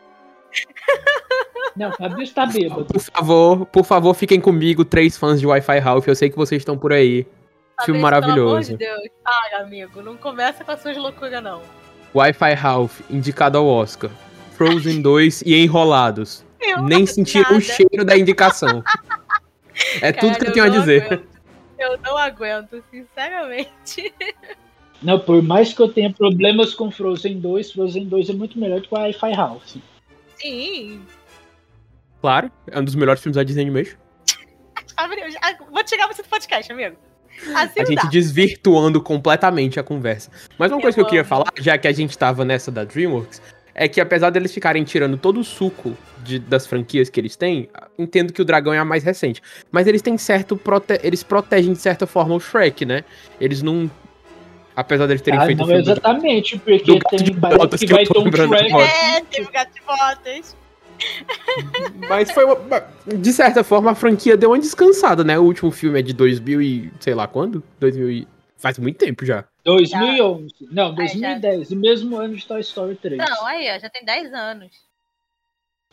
Não, o Fabrício tá bêbado. Por favor, por favor, fiquem comigo, três fãs de Wi-Fi Ralph. Eu sei que vocês estão por aí. Filme Fabrício, maravilhoso. Pelo amor de Deus. Ai, amigo, não começa com as suas loucuras, não. Wi-Fi Ralph, indicado ao Oscar. Frozen 2 e Enrolados. Eu Nem não sentiram nada. o cheiro da indicação. É tudo que eu Cara, tenho a dizer. aguento. Eu não aguento, sinceramente. Não, por mais que eu tenha problemas com Frozen 2, Frozen 2 é muito melhor do que o Wi-Fi Ralph. Sim. Claro, é um dos melhores filmes da Disney Animation. Abre- ah, Vou te chegar você do podcast, amigo. Assim A gente dá. desvirtuando completamente a conversa. Mas uma Eu coisa que eu queria amo. falar, já que a gente tava nessa da DreamWorks, é que apesar deles ficarem tirando todo o suco de- das franquias que eles têm, entendo que o Dragão é a mais recente. Mas eles têm certo. Prote eles protegem de certa forma o Shrek, né? Eles não. Apesar deles terem Ah, feito não do- exatamente, porque do tem, Botas que que vai ter um Shrek. É, teve o gato de botas. Mas foi uma, De certa forma, a franquia deu uma descansada, né? O último filme é de 2000 e. sei lá quando? 2000 e... Faz muito tempo já. 2011. Não, 2010, o mesmo ano de Toy Story 3. Não, aí, ó, já tem 10 anos.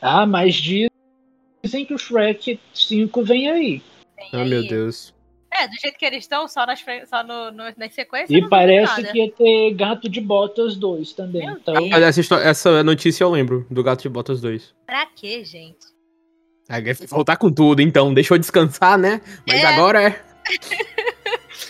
Ah, mas dizem que o Shrek 5 vem aí. Tem Ah, aí. meu Deus. É, do jeito que eles estão, só, nas, só no, no, nas sequências. E não parece que ia ter Gato de Botas 2 também. Meu Então, Deus. Essa, essa notícia eu lembro, do Gato de Botas 2. Pra quê, gente? Aí vai voltar com tudo, então. Deixou descansar, né? Mas É. agora é.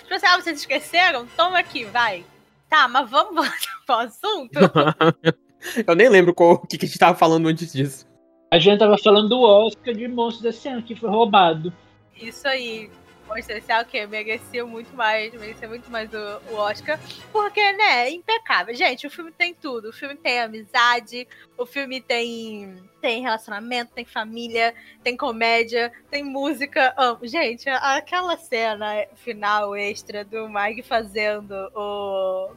Tipo assim, ah, vocês esqueceram? Toma aqui, vai. Tá, mas vamos voltar pro assunto? eu nem lembro qual, o que, que a gente tava falando antes disso. a gente tava falando do Oscar de Monstros desse ano, que foi roubado. Isso aí. Especial que merecia muito mais, merecia muito mais o, o Oscar. Porque, né, é impecável. Gente, o filme tem tudo. O filme tem amizade, o filme tem, tem relacionamento, tem família, tem comédia, tem música. Gente, aquela cena final extra do Mike fazendo o,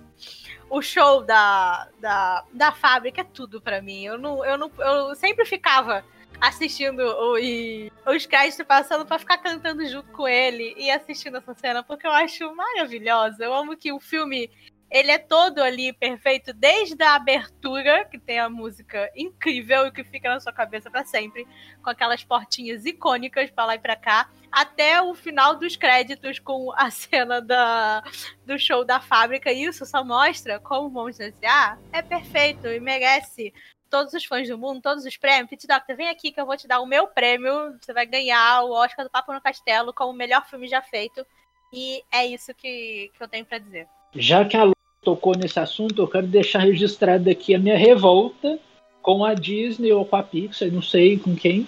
o show da, da, da fábrica é tudo pra mim. Eu, não, eu, não, eu sempre ficava assistindo e os créditos passando pra ficar cantando junto com ele e assistindo essa cena, porque eu acho maravilhosa. Eu amo que o filme ele é todo ali perfeito, desde a abertura, que tem a música incrível e que fica na sua cabeça pra sempre, com aquelas portinhas icônicas pra lá e pra cá, até o final dos créditos com a cena da, do show da fábrica. E isso só mostra como o Monstros S.A. é perfeito e merece todos os fãs do mundo, todos os prêmios. Pit Doctor, vem aqui que eu vou te dar o meu prêmio. Você vai ganhar o Oscar do Papo no Castelo como o melhor filme já feito. E é isso que, que eu tenho pra dizer. Já que a Lu tocou nesse assunto, eu quero deixar registrado aqui a minha revolta com a Disney ou com a Pixar, não sei com quem,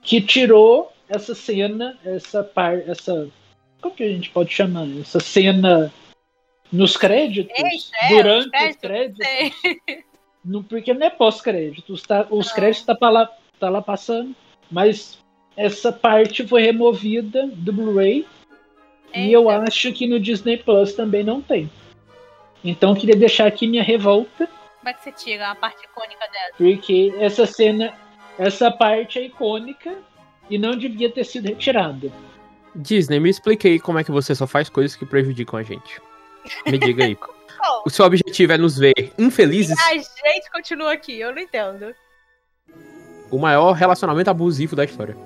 que tirou essa cena, essa par, essa como que a gente pode chamar? Essa cena nos créditos, Eita, é, durante os os créditos. Não, porque não é pós-créditos, tá, os créditos tá, lá, tá lá passando, mas essa parte foi removida do Blu-ray e eu acho que no Disney Plus também não tem. Então eu queria deixar aqui minha revolta, Como é que você tira uma parte icônica dessa? porque essa cena, essa parte é icônica e não devia ter sido retirada. Disney, me explique aí como é que você só faz coisas que prejudicam a gente. Me diga aí. Bom, O seu objetivo é nos ver infelizes? a gente continua aqui, eu não entendo. O maior relacionamento abusivo da história.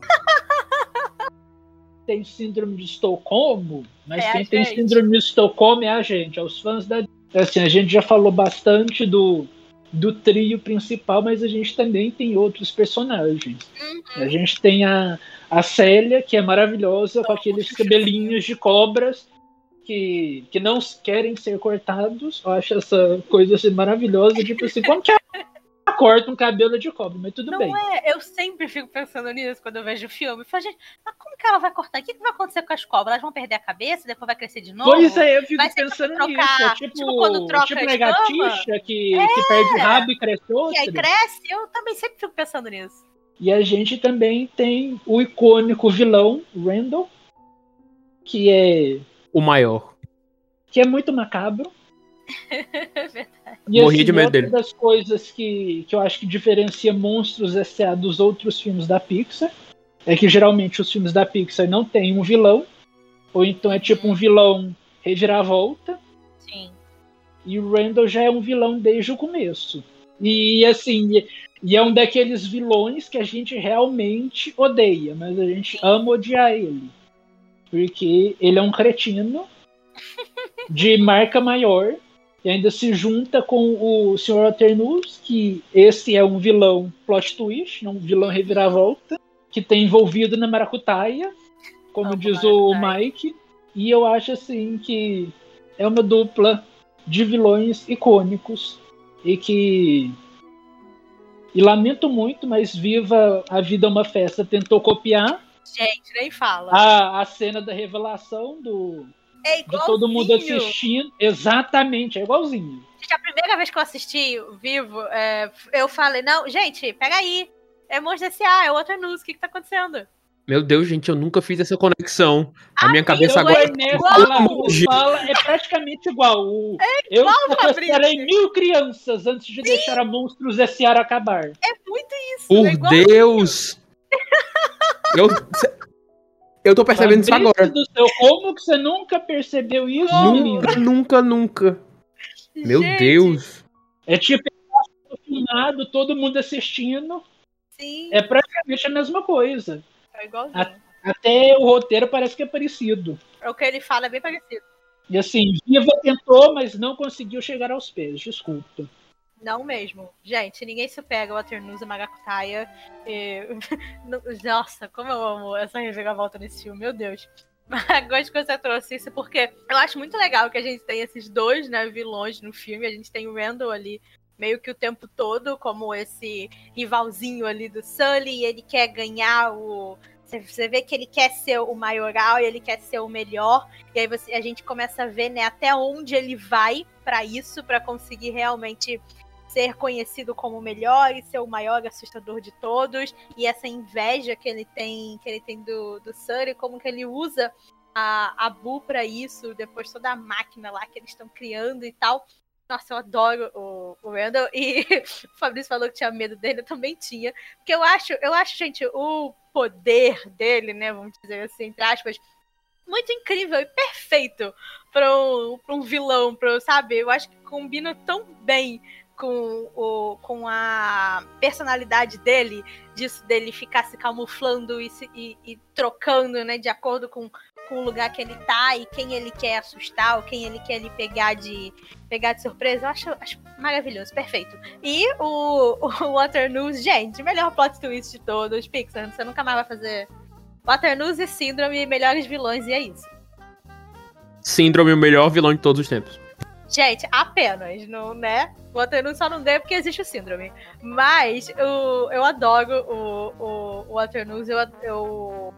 tem síndrome de Estocolmo, mas É a quem tem gente. síndrome de Estocolmo é a gente, é os fãs da. Assim, a gente já falou bastante do, do trio principal, mas a gente também tem outros personagens. Uhum. A gente tem a, a Célia, que é maravilhosa, com aqueles cabelinhos de cobras que, que não querem ser cortados. Eu acho essa coisa assim, maravilhosa. Tipo assim, como que ela corta um cabelo de cobra? Mas tudo Não bem. é, eu sempre fico pensando nisso quando eu vejo o filme. Eu falo, gente, mas como que ela vai cortar? O que, que vai acontecer com as cobras? Elas vão perder a cabeça, depois vai crescer de novo? Pois é, eu fico Vai pensando tipo nisso. É trocar- tipo, tipo quando troca tipo a lagartixa que, que perde o rabo e cresce E aí cresce, eu também sempre fico pensando nisso. E a gente também tem o icônico vilão, Randall, que é, O maior. que é muito macabro. Verdade. E Morri assim, de medo dele. das coisas que, que eu acho que diferencia Monstros S.A. dos outros filmes da Pixar é que geralmente os filmes da Pixar não tem um vilão, ou então é tipo um vilão reviravolta, Sim. E o Randall já é um vilão desde o começo. E assim, e, e é um daqueles vilões que a gente realmente odeia, mas a gente ama odiar ele. Porque ele é um cretino de marca maior e ainda se junta com o Sr. Alternus, que esse é um vilão plot twist, um vilão reviravolta, que tem envolvido na maracutaia, como Amo diz o maracutaia. Mike. E eu acho assim que é uma dupla de vilões icônicos e que e lamento muito, mas Viva a Vida é uma Festa tentou copiar Gente, nem fala. a, a cena da revelação do é de igualzinho. todo mundo assistindo. Exatamente, é igualzinho. Gente, a primeira vez que eu assisti Vivo, é, eu falei, não, gente, peraí. É Monstro S.A., é outra news, o que que tá acontecendo? Meu Deus, gente, eu nunca fiz essa conexão. A minha Amigo, cabeça é agora. O fala é praticamente igual. O, eu igual, sequestrarei Fabrício. mil crianças antes de deixar a Monstros S.A. acabar. É muito isso. Por é igual- Deus! Eu, eu tô percebendo isso agora. do céu, como que você nunca percebeu isso? Nunca, nunca, nunca. Meu Gente, Deus. É tipo filmado, todo mundo assistindo. Sim, É praticamente a mesma coisa. é igualzinho. A- Até o roteiro parece que é parecido. O que ele fala é bem parecido. E assim, Viva tentou, mas não conseguiu chegar aos pés, desculpa. Não mesmo. Gente, ninguém supera o Waternoose e Magakutaia. E... Nossa, como eu amo essa reviravolta nesse filme, meu Deus. Gosto que você trouxe isso, porque eu acho muito legal que a gente tem esses dois né, vilões no filme. A gente tem o Randall ali meio que o tempo todo, como esse rivalzinho ali do Sully, e ele quer ganhar o. Você- vê que ele quer ser o maioral e ele quer ser o melhor. E aí você, a gente começa a ver né, até onde ele vai pra isso, pra conseguir realmente ser conhecido como o melhor e ser o maior assustador de todos. E essa inveja que ele tem, que ele tem do, do Sully, como que ele usa a, a Boo pra isso, depois toda a máquina lá que eles estão criando e tal. Nossa, eu adoro o, o Randall. E o Fabrício falou que tinha medo dele, eu também tinha. Porque eu acho, eu acho, gente, o poder dele, né? Vamos dizer assim, entre aspas, muito incrível e perfeito para um, um vilão, pra, sabe? Eu acho que combina tão bem com, o, com a personalidade dele, disso dele ficar se camuflando e, se- e- e trocando, né, de acordo com, com o lugar que ele tá e quem ele quer assustar ou quem ele quer ele pegar de pegar de surpresa. Eu acho, acho maravilhoso, perfeito. E o, o Waternoose, gente, melhor plot twist de todos, Pixar, você nunca mais vai fazer Waternoose e Síndrome, melhores vilões, e é isso. Síndrome, o melhor vilão de todos os tempos. Gente, apenas, não, né? O Waterloo só não deu porque existe o síndrome. Mas eu, eu adoro o, o, o Waterloo, eu, eu, eu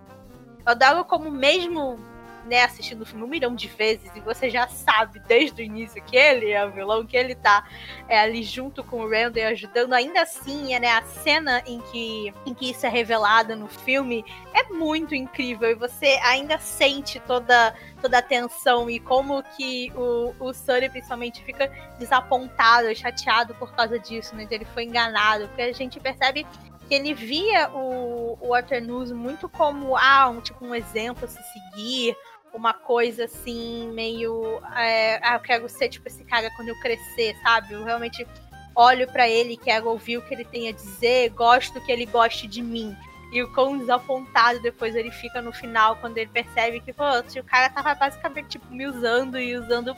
adoro como mesmo né, assistindo o filme um milhão de vezes e você já sabe desde o início que ele é o vilão, que ele tá é, ali junto com o Randall ajudando, ainda assim, é, né, a cena em que, em que isso é revelado no filme é muito incrível e você ainda sente toda, toda a tensão e como que o, o Sully principalmente fica desapontado, chateado por causa disso, né, ele foi enganado, porque a gente percebe que ele via o, o Arthur News muito como ah, um, tipo, um exemplo a se seguir, uma coisa assim, meio. É, ah, eu quero ser tipo esse cara quando eu crescer, sabe? Eu realmente olho para ele, quero ouvir o que ele tem a dizer, gosto que ele goste de mim. E o quão desapontado depois ele fica no final, quando ele percebe que, pô, o cara tava basicamente tipo, me usando e usando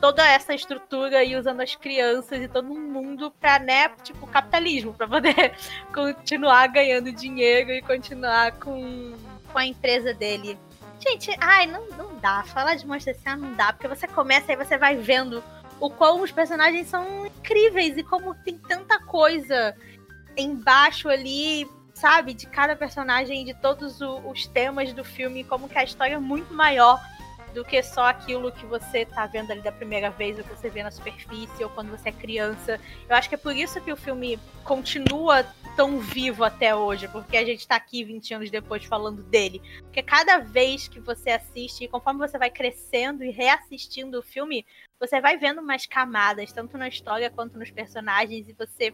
toda essa estrutura e usando as crianças e todo mundo pra, né, tipo, capitalismo, pra poder continuar ganhando dinheiro e continuar com, com a empresa dele. Gente, ai, não, não dá. Falar de Monstro S.A. não dá, porque você começa e você vai vendo o quão os personagens são incríveis e como tem tanta coisa embaixo ali, sabe, de cada personagem, de todos os temas do filme, como que a história é muito maior do que só aquilo que você tá vendo ali da primeira vez, ou que você vê na superfície, ou quando você é criança. Eu acho que é por isso que o filme continua tão vivo até hoje, porque a gente tá aqui 20 anos depois falando dele. Porque cada vez que você assiste, conforme você vai crescendo e reassistindo o filme, você vai vendo mais camadas, tanto na história quanto nos personagens, e você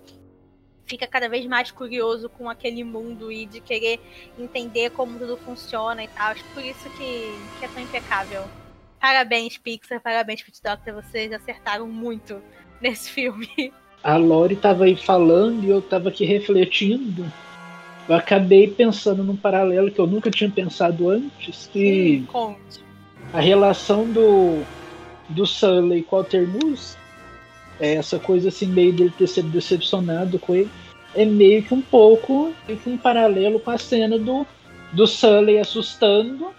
fica cada vez mais curioso com aquele mundo e de querer entender como tudo funciona e tal. Acho por isso que, que é tão impecável. Parabéns, Pixar, parabéns, Pit Doctor, vocês acertaram muito nesse filme. A Lori tava aí falando e eu tava aqui refletindo. Eu acabei pensando num paralelo que eu nunca tinha pensado antes, que hum, a relação do, do Sully com o Alternus essa coisa assim, meio dele ter sido decepcionado com ele, é meio que um pouco um paralelo com a cena do, do Sully assustando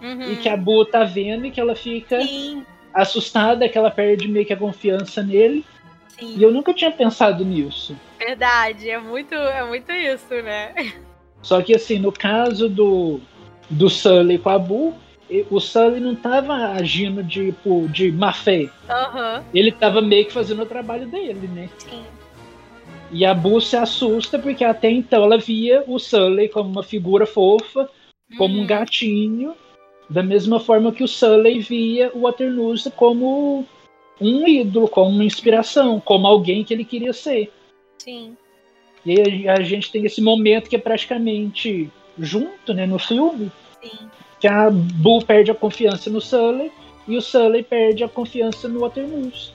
uhum. e que a Boo tá vendo e que ela fica Sim. assustada, que ela perde meio que a confiança nele. Sim. E eu nunca tinha pensado nisso. Verdade, é muito, é muito isso, né? Só que assim, no caso do, do Sully com a Boo, o Sully não tava agindo de, de má fé. Uhum. Ele tava meio que fazendo o trabalho dele, né? Sim. E a Boo se assusta porque até então ela via o Sully como uma figura fofa, como uhum. um gatinho, da mesma forma que o Sully via o Waternoose como um ídolo, como uma inspiração, como alguém que ele queria ser. Sim. E aí a gente tem esse momento que é praticamente junto, né, no filme. Sim que a Bull perde a confiança no Sully e o Sully perde a confiança no Watermoose.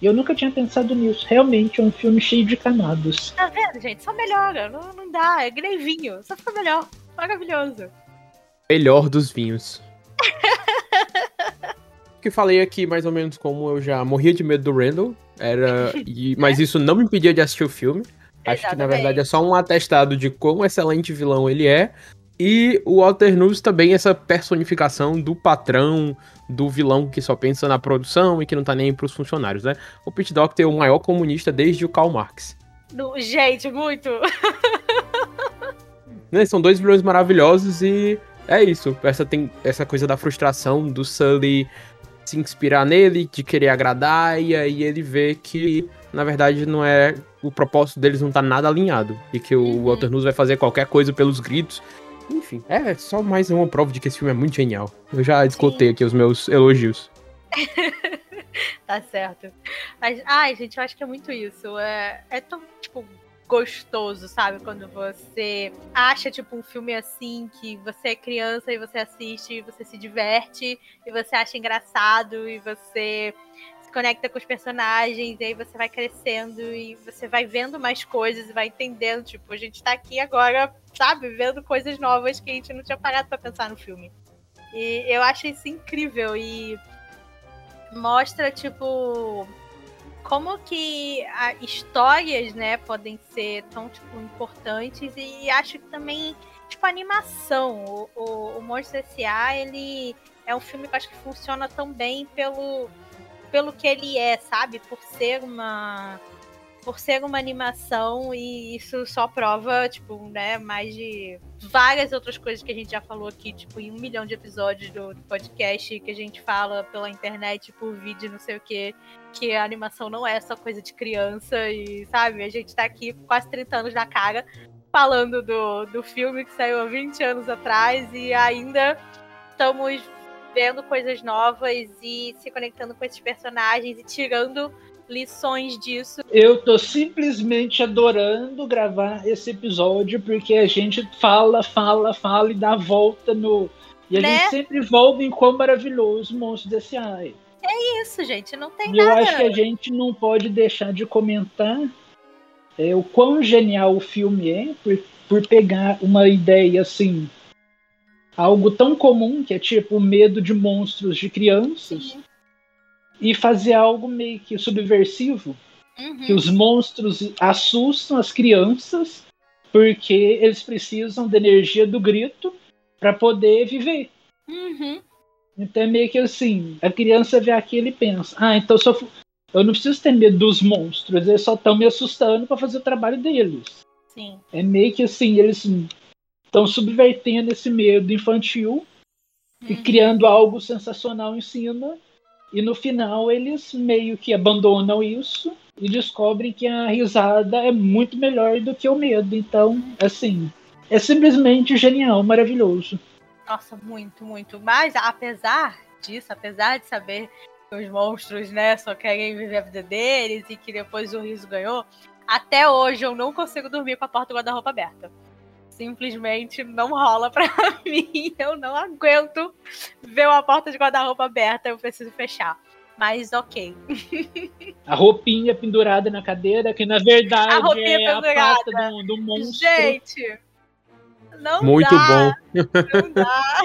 E eu nunca tinha pensado nisso. Realmente é um filme cheio de camadas. Tá vendo, gente? Só melhora. Não, não dá. É grevinho. Só fica melhor. Maravilhoso. Melhor dos vinhos. que falei aqui mais ou menos como eu já morria de medo do Randall. Era, e, mas isso não me impedia de assistir o filme. Acho Exatamente. que na verdade é só um atestado de quão excelente vilão ele é. E o Walter Nunes também, essa personificação do patrão, do vilão que só pensa na produção e que não tá nem pros funcionários, né? O Pete Doctor é o maior comunista desde o Karl Marx. No, gente, muito! né, são dois vilões maravilhosos e é isso. Essa, tem, essa coisa da frustração do Sully se inspirar nele, de querer agradar, e aí ele vê que, na verdade, não é. O propósito deles não tá nada alinhado. E que o uhum. Walter Nunes vai fazer qualquer coisa pelos gritos enfim, é só mais uma prova de que esse filme é muito genial. Eu já escutei aqui os meus elogios. tá certo. Mas, ai, gente, eu acho que é muito isso. É, é tão, tipo, gostoso, sabe? Quando você acha, tipo, um filme assim, que você é criança e você assiste e você se diverte e você acha engraçado e você conecta com os personagens, e aí você vai crescendo e você vai vendo mais coisas e vai entendendo, tipo, a gente tá aqui agora, sabe, vendo coisas novas que a gente não tinha parado para pensar no filme. E eu acho isso incrível e mostra, tipo, como que a, histórias, né, podem ser tão, tipo, importantes e acho que também, tipo, animação. O, o, o Monstro S.A., ele é um filme que acho que funciona tão bem pelo pelo que ele é, sabe? Por ser uma por ser uma animação e isso só prova, tipo, né, mais de várias outras coisas que a gente já falou aqui, tipo, em um milhão de episódios do, podcast que a gente fala pela internet, por vídeo, não sei o que, que a animação não é só coisa de criança e, sabe, a gente tá aqui quase 30 anos na cara falando do, do filme que saiu há 20 anos atrás e ainda estamos vendo coisas novas e se conectando com esses personagens e tirando lições disso. Eu tô simplesmente adorando gravar esse episódio porque a gente fala, fala, fala e dá volta no. E a né? gente sempre volta em quão maravilhoso o monstro desse ai. É isso, gente, não tem e nada. Eu acho que a gente não pode deixar de comentar é, o quão genial o filme é por, por pegar uma ideia assim. Algo tão comum que é tipo o medo de monstros de crianças. Sim e fazer algo meio que subversivo. Uhum. Que os monstros assustam as crianças porque eles precisam da energia do grito para poder viver. Uhum. Então é meio que assim, a criança vê aquilo e pensa, ah, então só eu não preciso ter medo dos monstros, eles só estão me assustando para fazer o trabalho deles. Sim. É meio que assim, eles estão subvertendo esse medo infantil uhum. e criando algo sensacional em cima e no final eles meio que abandonam isso e descobrem que a risada é muito melhor do que o medo. Então, assim, é simplesmente genial, maravilhoso. Nossa, muito, muito. Mas apesar disso, apesar de saber que os monstros, né, só querem viver a vida deles e que depois o riso ganhou, até hoje eu não consigo dormir com a porta do guarda-roupa aberta simplesmente não rola pra mim. Eu não aguento ver uma porta de guarda-roupa aberta, eu preciso fechar. Mas ok. A roupinha pendurada na cadeira, que na verdade a é pendurada. a pata do, do monstro. Gente, não Muito dá. bom. Não dá.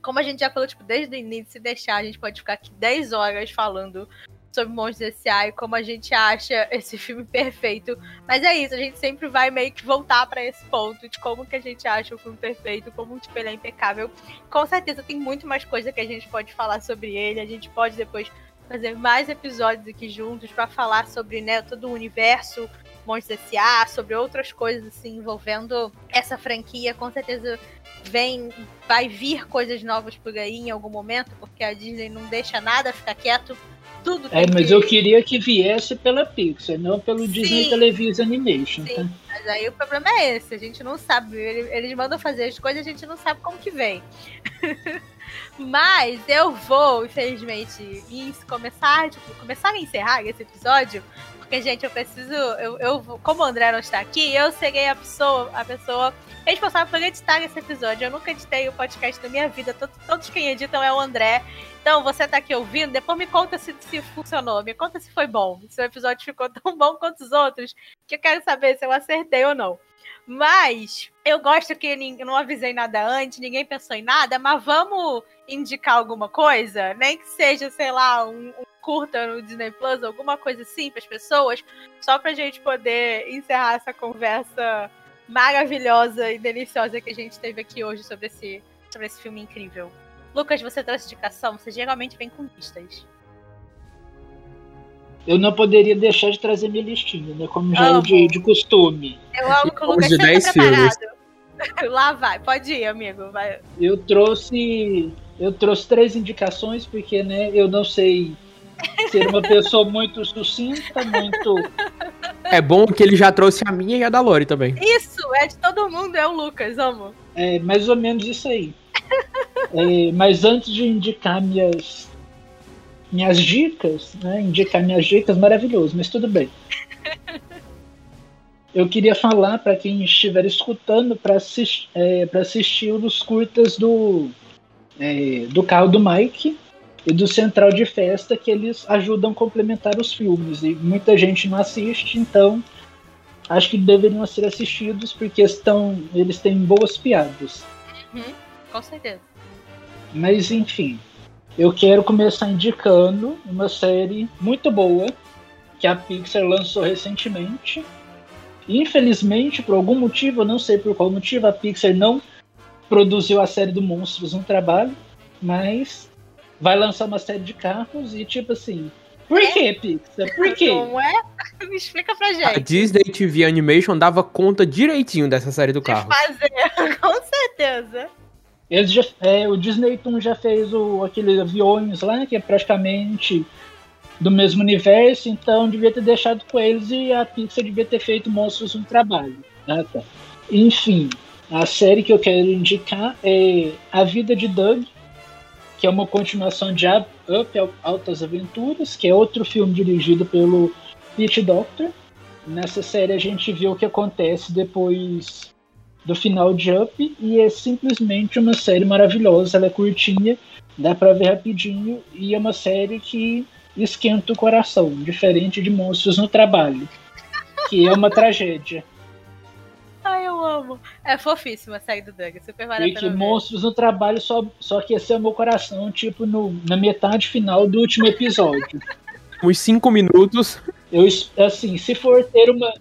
Como a gente já falou, tipo, desde o início, se deixar, a gente pode ficar aqui 10 horas falando sobre Monstros S.A. e como a gente acha esse filme perfeito. Mas é isso, a gente sempre vai meio que voltar para esse ponto de como que a gente acha o filme perfeito, como tipo, ele é impecável. Com certeza tem muito mais coisa que a gente pode falar sobre ele, a gente pode depois fazer mais episódios aqui juntos para falar sobre né, todo o universo Monstros S.A., sobre outras coisas assim envolvendo essa franquia. Com certeza vem, vai vir coisas novas por aí em algum momento, porque a Disney não deixa nada ficar quieto tudo É, mas que... eu queria que viesse pela Pixar, não pelo Sim. Disney Television Animation. Sim. Tá? Mas aí o problema é esse, a gente não sabe. Eles mandam fazer as coisas, a gente não sabe como que vem. mas eu vou, infelizmente, começar, tipo, começar a encerrar esse episódio. Porque, gente, eu preciso. Eu, eu, como o André não está aqui, eu serei a pessoa, a pessoa responsável por editar esse episódio. Eu nunca editei o podcast na minha vida. Todos, todos quem editam é o André. Então, você tá aqui ouvindo, depois me conta se, se funcionou, me conta se foi bom, se o episódio ficou tão bom quanto os outros, que eu quero saber se eu acertei ou não. Mas eu gosto que eu não avisei nada antes, ninguém pensou em nada, mas vamos indicar alguma coisa, nem que seja, sei lá, um, um curta no Disney Plus, alguma coisa assim para as pessoas, só pra gente poder encerrar essa conversa maravilhosa e deliciosa que a gente teve aqui hoje sobre esse, sobre esse filme incrível. Lucas, você trouxe indicação? Você geralmente vem com listas. Eu não poderia deixar de trazer minha listinha, né? Como já amo. é de, de costume. Eu amo que o Lucas tá preparado. Lá vai, pode ir, amigo. Vai. Eu trouxe. Eu trouxe três indicações, porque né, eu não sei ser uma pessoa muito sucinta, muito. É bom que ele já trouxe a minha e a da Lori também. Isso, é de todo mundo, é o Lucas, amo. É mais ou menos isso aí. É, mas antes de indicar minhas minhas dicas, né, indicar minhas dicas, maravilhoso, mas tudo bem. Eu queria falar para quem estiver escutando para assistir, é, assistir os curtas do, é, do carro do Mike e do Central de Festa, que eles ajudam a complementar os filmes. E muita gente não assiste, então acho que deveriam ser assistidos porque estão, eles têm boas piadas. Uhum, com certeza. Mas enfim, eu quero começar indicando uma série muito boa que a Pixar lançou recentemente. Infelizmente, por algum motivo, eu não sei por qual motivo, a Pixar não produziu a série do Monstros no trabalho, mas vai lançar uma série de carros e tipo assim, por É? que, Pixar? Por quê? Não é? Me explica pra A gente. Disney TV Animation dava conta direitinho dessa série do De carro. fazer, com certeza. Eles já, é, o Disney Toon já fez o, aqueles aviões lá, que é praticamente do mesmo universo, então devia ter deixado com eles e a Pixar devia ter feito Monstros no trabalho. Ah, tá. Enfim, a série que eu quero indicar é A Vida de Doug, que é uma continuação de Up Altas Aventuras, que é outro filme dirigido pelo Pete Doctor. Nessa série a gente vê o que acontece depois do final de Up e é simplesmente uma série maravilhosa. Ela é curtinha, dá pra ver rapidinho e é uma série que esquenta o coração, diferente de Monstros no Trabalho, que é uma tragédia. Ai, eu amo. É fofíssima a série do Doug, super vale E ver. Monstros no Trabalho só, só aqueceu meu coração, tipo, no, na metade final do último episódio. Uns 5 minutos. Eu, assim, se for ter uma.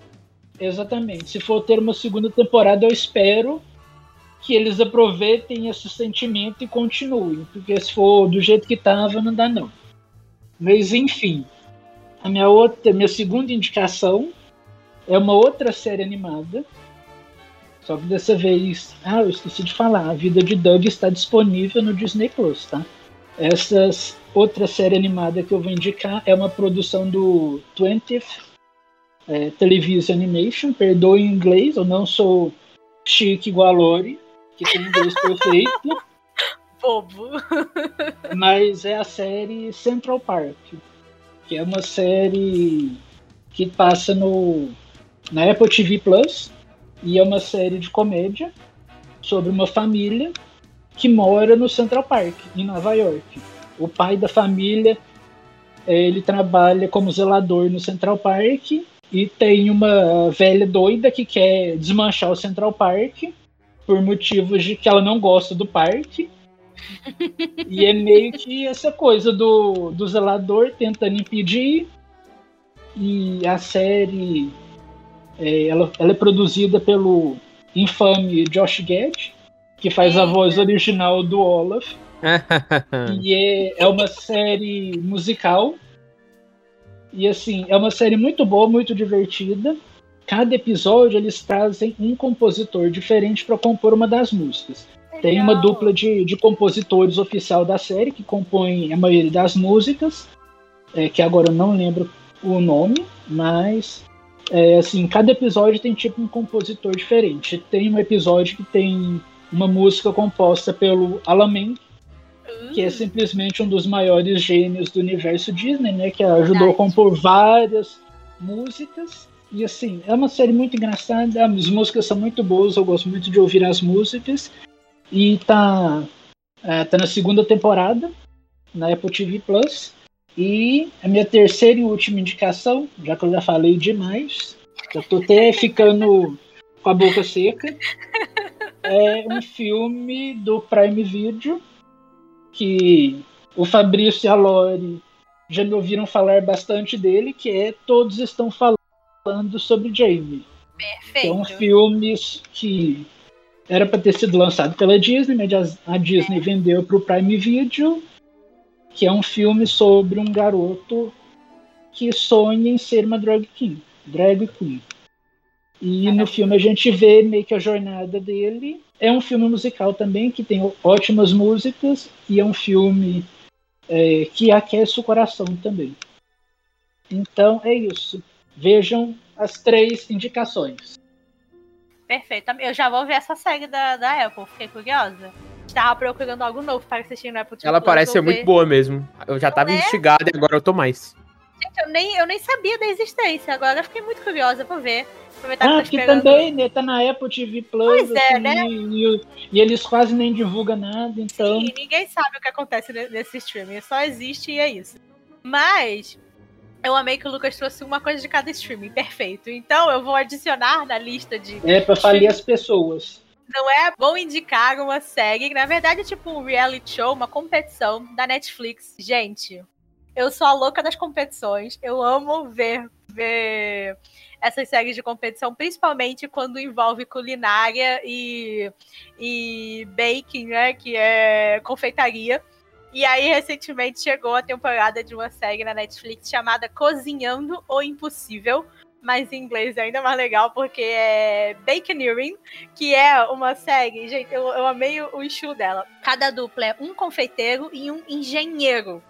Exatamente. Se for ter uma segunda temporada, eu espero que eles aproveitem esse sentimento e continuem. Porque se for do jeito que tava, não dá não. Mas enfim. A minha outra, minha segunda indicação é uma outra série animada. Só que dessa vez. Ah, eu esqueci de falar. A vida de Doug está disponível no Disney Plus, tá? Essas outra série animada que eu vou indicar é uma produção do 20th é, Television Animation. Perdoe em inglês, eu não sou chique igual a Lori, que tem inglês perfeito, Bobo. mas é a série Central Park, que é uma série que passa no na Apple TV Plus e é uma série de comédia sobre uma família que mora no Central Park, em Nova York. O pai da família eh, ele trabalha como zelador no Central Park e tem uma velha doida que quer desmanchar o Central Park por motivos de que ela não gosta do parque. e é meio que essa coisa do, do zelador tentando impedir. E a série é, ela, ela é produzida pelo infame Josh Gad, que faz a voz original do Olaf. E é, é uma série musical. E assim, é uma série muito boa, muito divertida. Cada episódio eles trazem um compositor diferente para compor uma das músicas. Tem uma dupla de, de compositores oficial da série que compõem a maioria das músicas, é, que agora eu não lembro o nome, mas é, assim, cada episódio tem tipo um compositor diferente. Tem um episódio que tem uma música composta pelo Alan Menken, que é simplesmente um dos maiores gênios do universo Disney, né? Que ajudou a compor várias músicas. E assim, é uma série muito engraçada, as músicas são muito boas, eu gosto muito de ouvir as músicas. E tá, é, tá na segunda temporada, na Apple TV Plus. E a minha terceira e última indicação, já que eu já falei demais, já tô até ficando com a boca seca, é um filme do Prime Video que o Fabrício e a Lori já me ouviram falar bastante dele, que é Todos Estão Falando sobre Jamie. Que é um Perfeito. filme que era para ter sido lançado pela Disney, mas a Disney vendeu para o Prime Video, que é um filme sobre um garoto que sonha em ser uma drag queen. Drag queen. E no filme a gente vê meio que a jornada dele. É um filme musical também, que tem ótimas músicas, e é um filme é, que aquece o coração também. Então é isso. Vejam as três indicações. Perfeito. Eu já vou ver essa série da, da Apple, fiquei curiosa. Estava procurando algo novo para assistir no Apple TV Ela Plus, parece ser vou ver. muito boa mesmo. Eu já tava é? instigado e agora eu tô mais. Gente, eu nem, eu nem sabia da existência. Agora eu fiquei muito curiosa pra ver. Aproveitar que Ah, esperando. também, né, tá na Apple TV Plus, Pois é, assim, né? e, e eles quase nem divulgam nada, então. Sim, ninguém sabe o que acontece ne- nesse streaming. Só existe e é isso. Mas eu amei que o Lucas trouxe uma coisa de cada streaming. Perfeito. Então eu vou adicionar na lista de. É pra falir as pessoas. Não é bom indicar uma série, na verdade é tipo um reality show, uma competição da Netflix. Gente, eu sou a louca das competições. Eu amo ver, ver essas séries de competição, principalmente quando envolve culinária e, e baking, né? Que é confeitaria. E aí, recentemente, chegou a temporada de uma série na Netflix chamada Cozinhando o Impossível. Mas em inglês é ainda mais legal, porque é Baconeering, que é uma série. Gente, eu, eu amei o estilo dela. Cada dupla é um confeiteiro e um engenheiro.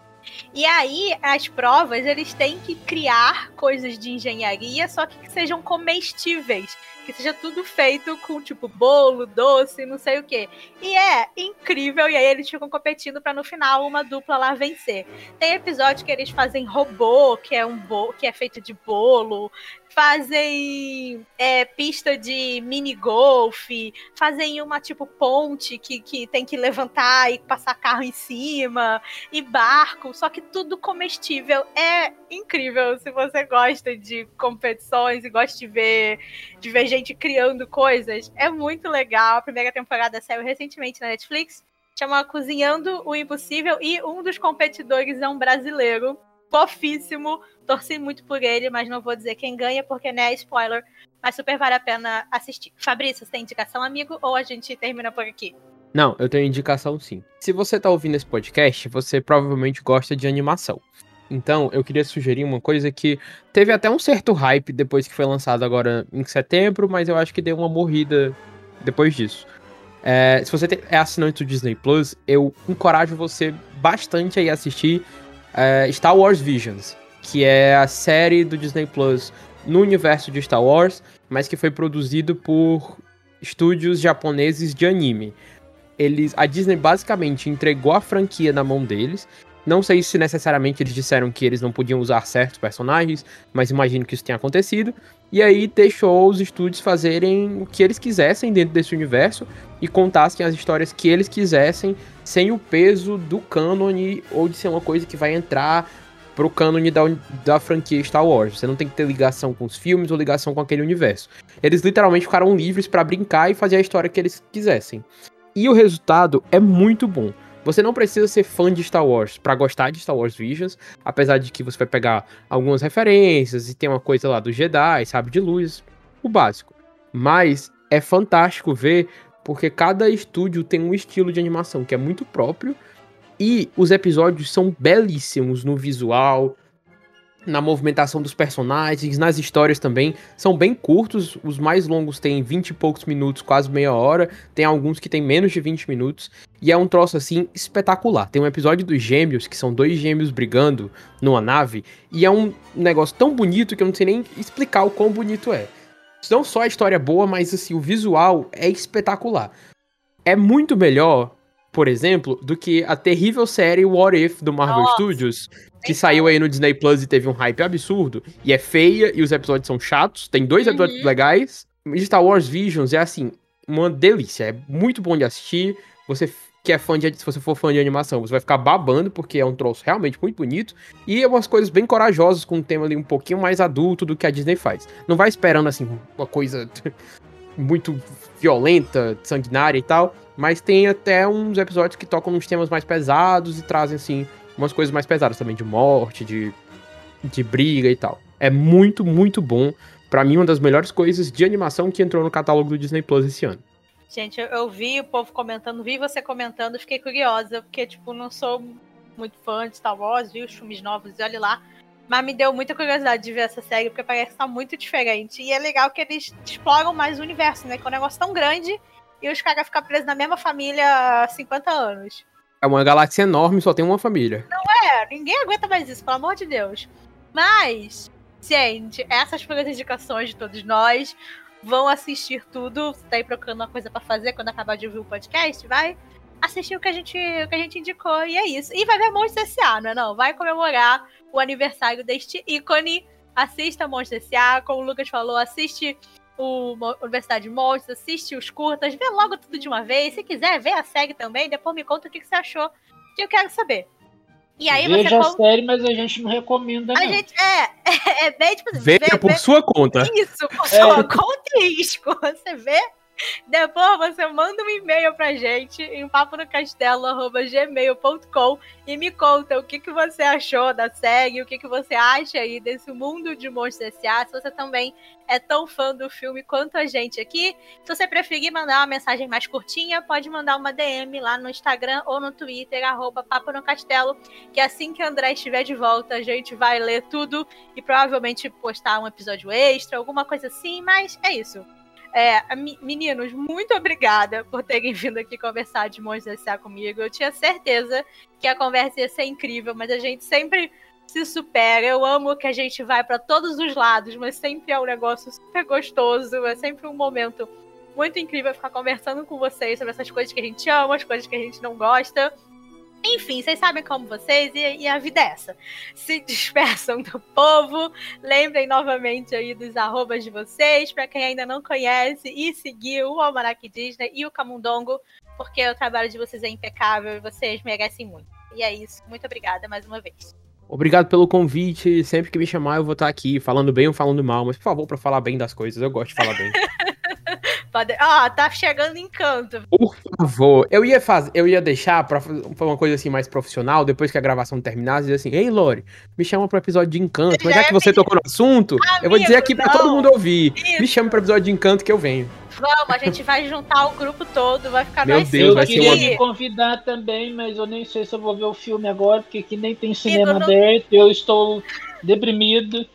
E aí, as provas, eles têm que criar coisas de engenharia, só que, que sejam comestíveis que seja tudo feito com, tipo, bolo, doce, não sei o quê. E é incrível, e aí eles ficam competindo para no final uma dupla lá vencer. Tem episódio que eles fazem robô, que é um bo que é feito de bolo, fazem é, pista de mini golf, fazem uma tipo ponte que, que tem que levantar e passar carro em cima, e barco, só que tudo comestível. É incrível se você gosta de competições e gosta de ver, de ver gente criando coisas. É muito legal. A primeira temporada saiu recentemente na Netflix. Chama Cozinhando o Impossível e um dos competidores é um brasileiro fofíssimo. Torci muito por ele, mas não vou dizer quem ganha, porque não é spoiler. Mas super vale a pena assistir. Fabrício, você tem indicação, amigo? Ou a gente termina por aqui? Não, eu tenho indicação sim. Se você tá ouvindo esse podcast, você provavelmente gosta de animação. Então, eu queria sugerir uma coisa que teve até um certo hype depois que foi lançado agora em setembro, mas eu acho que deu uma morrida depois disso. É, se você é assinante do Disney Plus, eu encorajo você bastante a ir assistir é, Star Wars Visions, que é a série do Disney Plus no universo de Star Wars, mas que foi produzido por estúdios japoneses de anime. Eles, a Disney basicamente entregou a franquia na mão deles. Não sei se necessariamente eles disseram que eles não podiam usar certos personagens, mas imagino que isso tenha acontecido. E aí deixou os estúdios fazerem o que eles quisessem dentro desse universo e contassem as histórias que eles quisessem, sem o peso do cânone ou de ser uma coisa que vai entrar pro cânone da, da franquia Star Wars. Você não tem que ter ligação com os filmes ou ligação com aquele universo. Eles literalmente ficaram livres para brincar e fazer a história que eles quisessem. E o resultado é muito bom. Você não precisa ser fã de Star Wars para gostar de Star Wars Visions, apesar de que você vai pegar algumas referências e tem uma coisa lá do Jedi, sabe, de luz, o básico. Mas é fantástico ver porque cada estúdio tem um estilo de animação que é muito próprio e os episódios são belíssimos no visual, na movimentação dos personagens, nas histórias também. São bem curtos, os mais longos têm 20 e poucos minutos, quase meia hora. Tem alguns que tem menos de 20 minutos. E é um troço assim espetacular. Tem um episódio dos gêmeos, que são dois gêmeos brigando numa nave. E é um negócio tão bonito que eu não sei nem explicar o quão bonito é. Não só a história é boa, mas assim, o visual é espetacular. É muito melhor por exemplo, do que a terrível série What If do Marvel Nossa, Studios, que saiu aí no Disney Plus e teve um hype absurdo, e é feia e os episódios são chatos, tem dois uhum. episódios legais. Star Wars Visions é assim, uma delícia, é muito bom de assistir. Você que é fã de, se você for fã de animação, você vai ficar babando porque é um troço realmente muito bonito e é umas coisas bem corajosas com um tema ali um pouquinho mais adulto do que a Disney faz. Não vai esperando assim uma coisa muito violenta, sanguinária e tal, mas tem até uns episódios que tocam nos temas mais pesados e trazem, assim, umas coisas mais pesadas também, de morte, de, de briga e tal. É muito, muito bom. Para mim, uma das melhores coisas de animação que entrou no catálogo do Disney Plus esse ano. Gente, eu, eu vi o povo comentando, vi você comentando, fiquei curiosa, porque, tipo, não sou muito fã de Star Wars, vi os filmes novos e olha lá. Mas me deu muita curiosidade de ver essa série, porque parece estar muito diferente. E é legal que eles exploram mais o universo, né? Que é um negócio tão grande e os caras ficam presos na mesma família há 50 anos. É uma galáxia enorme, só tem uma família. Não é, ninguém aguenta mais isso, pelo amor de Deus. Mas, gente, essas foram as indicações de todos nós. Vão assistir tudo. Você tá aí procurando uma coisa para fazer quando acabar de ouvir o podcast? Vai assistir o que a gente, o que a gente indicou. E é isso. E vai ver Monstros S.A., não é não? Vai comemorar o aniversário deste ícone. Assista Monstros S.A., como o Lucas falou, assiste o Universidade de Monstros, assiste os curtas, vê logo tudo de uma vez. Se quiser, vê a série também, depois me conta o que, você achou, que eu quero saber. E aí Veja você. a série, mas a gente não recomenda. A não. gente. É, é, bem tipo assim, Veja vê, por vê, sua conta. Isso, por é. sua conta e risco. Você vê Depois você manda um e-mail pra gente em paponocastelo.gmail.com e me conta o que, que você achou da série, o que, que você acha aí desse mundo de Monstros S.A. Se você também é tão fã do filme quanto a gente aqui. Se você preferir mandar uma mensagem mais curtinha, pode mandar uma DM lá no Instagram ou no Twitter, arroba Papo no Castelo, que assim que André estiver de volta, a gente vai ler tudo e provavelmente postar um episódio extra, alguma coisa assim, mas é isso. É, meninos, muito obrigada por terem vindo aqui conversar de Monstros S.A. comigo. Eu tinha certeza que a conversa ia ser incrível, mas a gente sempre se supera. Eu amo que a gente vai para todos os lados, mas sempre é um negócio super gostoso. É sempre um momento muito incrível ficar conversando com vocês sobre essas coisas que a gente ama, as coisas que a gente não gosta. Enfim, vocês sabem como vocês e, e, a vida é essa. Se dispersam do povo, lembrem novamente aí dos arrobas de vocês, para quem ainda não conhece, e seguir o Almanac Disney e o Camundongo, porque o trabalho de vocês é impecável e vocês merecem muito. E é isso. Muito obrigada mais uma vez. Obrigado pelo convite. Sempre que me chamar, eu vou estar aqui, falando bem ou falando mal, mas por favor, para falar bem das coisas. Eu gosto de falar bem. Pode... Ah, tá chegando encanto. Por favor, eu ia fazer, eu ia deixar pra uma coisa assim mais profissional, depois que a gravação terminasse, dizer assim, ei, Lore, me chama pro episódio de encanto. Mas já que você tocou no assunto, Amigo, eu vou dizer aqui para todo mundo ouvir. Isso. Me chama pro episódio de encanto que eu venho. Vamos, a gente vai juntar o grupo todo, vai ficar Meu nós Deus, vai ser uma... me convidar também, mas eu nem sei se eu vou ver o filme agora, porque aqui nem tem cinema não... aberto, eu estou deprimido.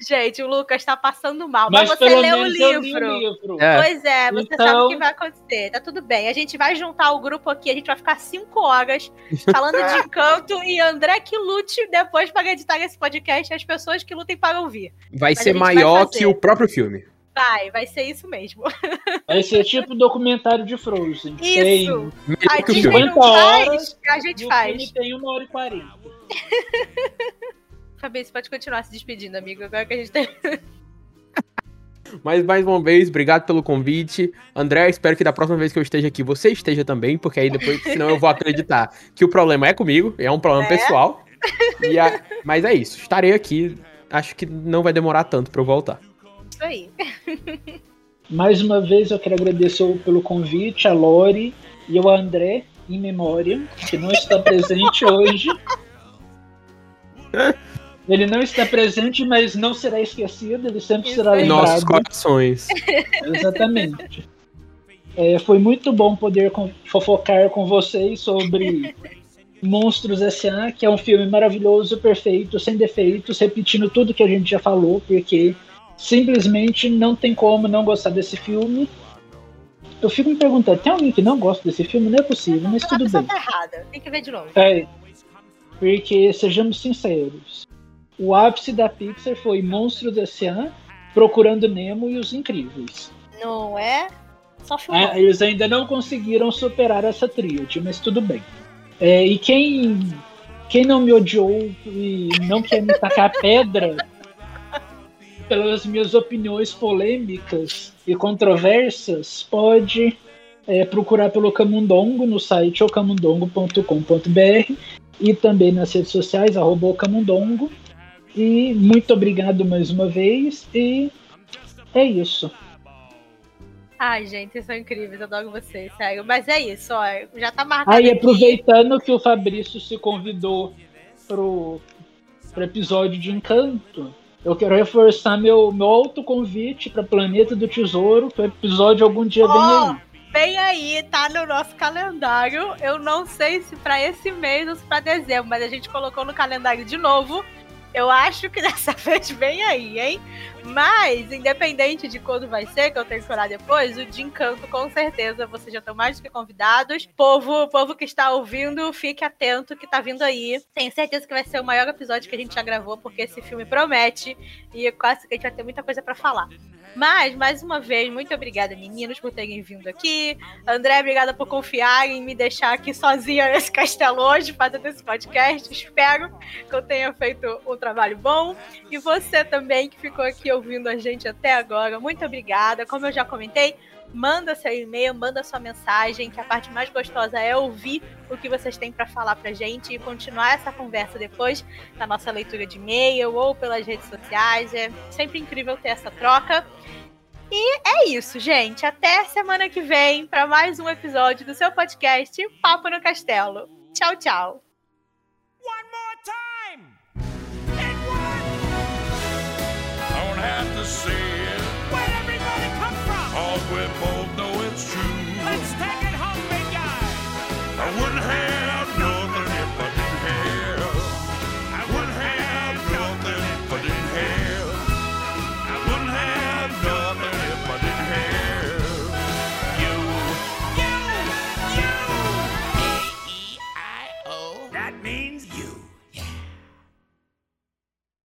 Gente, o Lucas tá passando mal. Mas, mas você leu o livro. o livro. É. Pois é, você então... sabe o que vai acontecer. Tá tudo bem. A gente vai juntar o grupo aqui, a gente vai ficar cinco horas falando de encanto e André que lute depois para editar esse podcast as pessoas que lutem para ouvir. Vai mas ser maior vai que o próprio filme. Vai, vai ser isso mesmo. Vai ser tipo documentário de Frozen. Isso. Tem a Disney não faz, a gente faz. tem uma hora e quarenta. Fabrício, pode continuar se despedindo, amigo. Agora que a gente tem. Mas mais uma vez, obrigado pelo convite. André, espero que da próxima vez que eu esteja aqui, você esteja também, porque aí depois, senão eu vou acreditar que o problema é comigo, é um problema é? pessoal. A... Mas é isso, estarei aqui. Acho que não vai demorar tanto para eu voltar. Isso aí. Mais uma vez eu quero agradecer pelo convite, a Lori e ao André, em memória, que não está presente hoje. Ele não está presente, mas não será esquecido, ele sempre Isso será lembrado. Nossos corações. Exatamente. É, foi muito bom poder fofocar com vocês sobre Monstros S.A., que é um filme maravilhoso, perfeito, sem defeitos, repetindo tudo que a gente já falou, porque simplesmente não tem como não gostar desse filme. Eu fico me perguntando, tem alguém que não gosta desse filme? Não é possível, mas tudo bem. Tá errada. Tem que ver de novo. É, porque, sejamos sinceros, o ápice da Pixar foi Monstros S.A., Procurando Nemo e Os Incríveis. Não é? Só é, Eles ainda não conseguiram superar essa tríade, mas tudo bem. É, e quem, quem não me odiou e não quer me tacar pedra pelas minhas opiniões polêmicas e controversas, pode é, procurar pelo Camundongo no site ocamundongo.com.br e também nas redes sociais, arroba ocamundongo. E muito obrigado mais uma vez. E é isso. Ai, gente, vocês são incríveis, eu adoro vocês, sério. Mas é isso, ó, já tá marcado. Aí, aproveitando que o Fabrício se convidou pro, pro episódio de Encanto, eu quero reforçar meu, meu autoconvite para Planeta do Tesouro, que o episódio algum dia oh, vem aí. Vem aí, tá no nosso calendário. Eu não sei se para esse mês ou se para dezembro, mas a gente colocou no calendário de novo. Eu acho que dessa vez vem aí, hein? Mas, independente de quando vai ser, que eu tenho que esperar depois, o de encanto, com certeza, vocês já estão mais do que convidados. Povo, povo que está ouvindo, fique atento que tá vindo aí. Tenho certeza que vai ser o maior episódio que a gente já gravou, porque esse filme promete. E quase que a gente vai ter muita coisa para falar. Mas, mais uma vez, muito obrigada, meninos, por terem vindo aqui. André, obrigada por confiar em me deixar aqui sozinha nesse castelo hoje, fazendo esse podcast. Espero que eu tenha feito um trabalho bom. E você também, que ficou aqui ouvindo a gente até agora, muito obrigada. Como eu já comentei, manda seu e-mail, manda sua mensagem, que a parte mais gostosa é ouvir o que vocês têm para falar pra gente e continuar essa conversa depois na nossa leitura de e-mail ou pelas redes sociais. É sempre incrível ter essa troca. E é isso, gente. Até semana que vem para mais um episódio do seu podcast Papo no Castelo. Tchau, tchau. One more time. And one. Don't have to Cause we both know it's true. Let's take it home, big guy. I wouldn't have.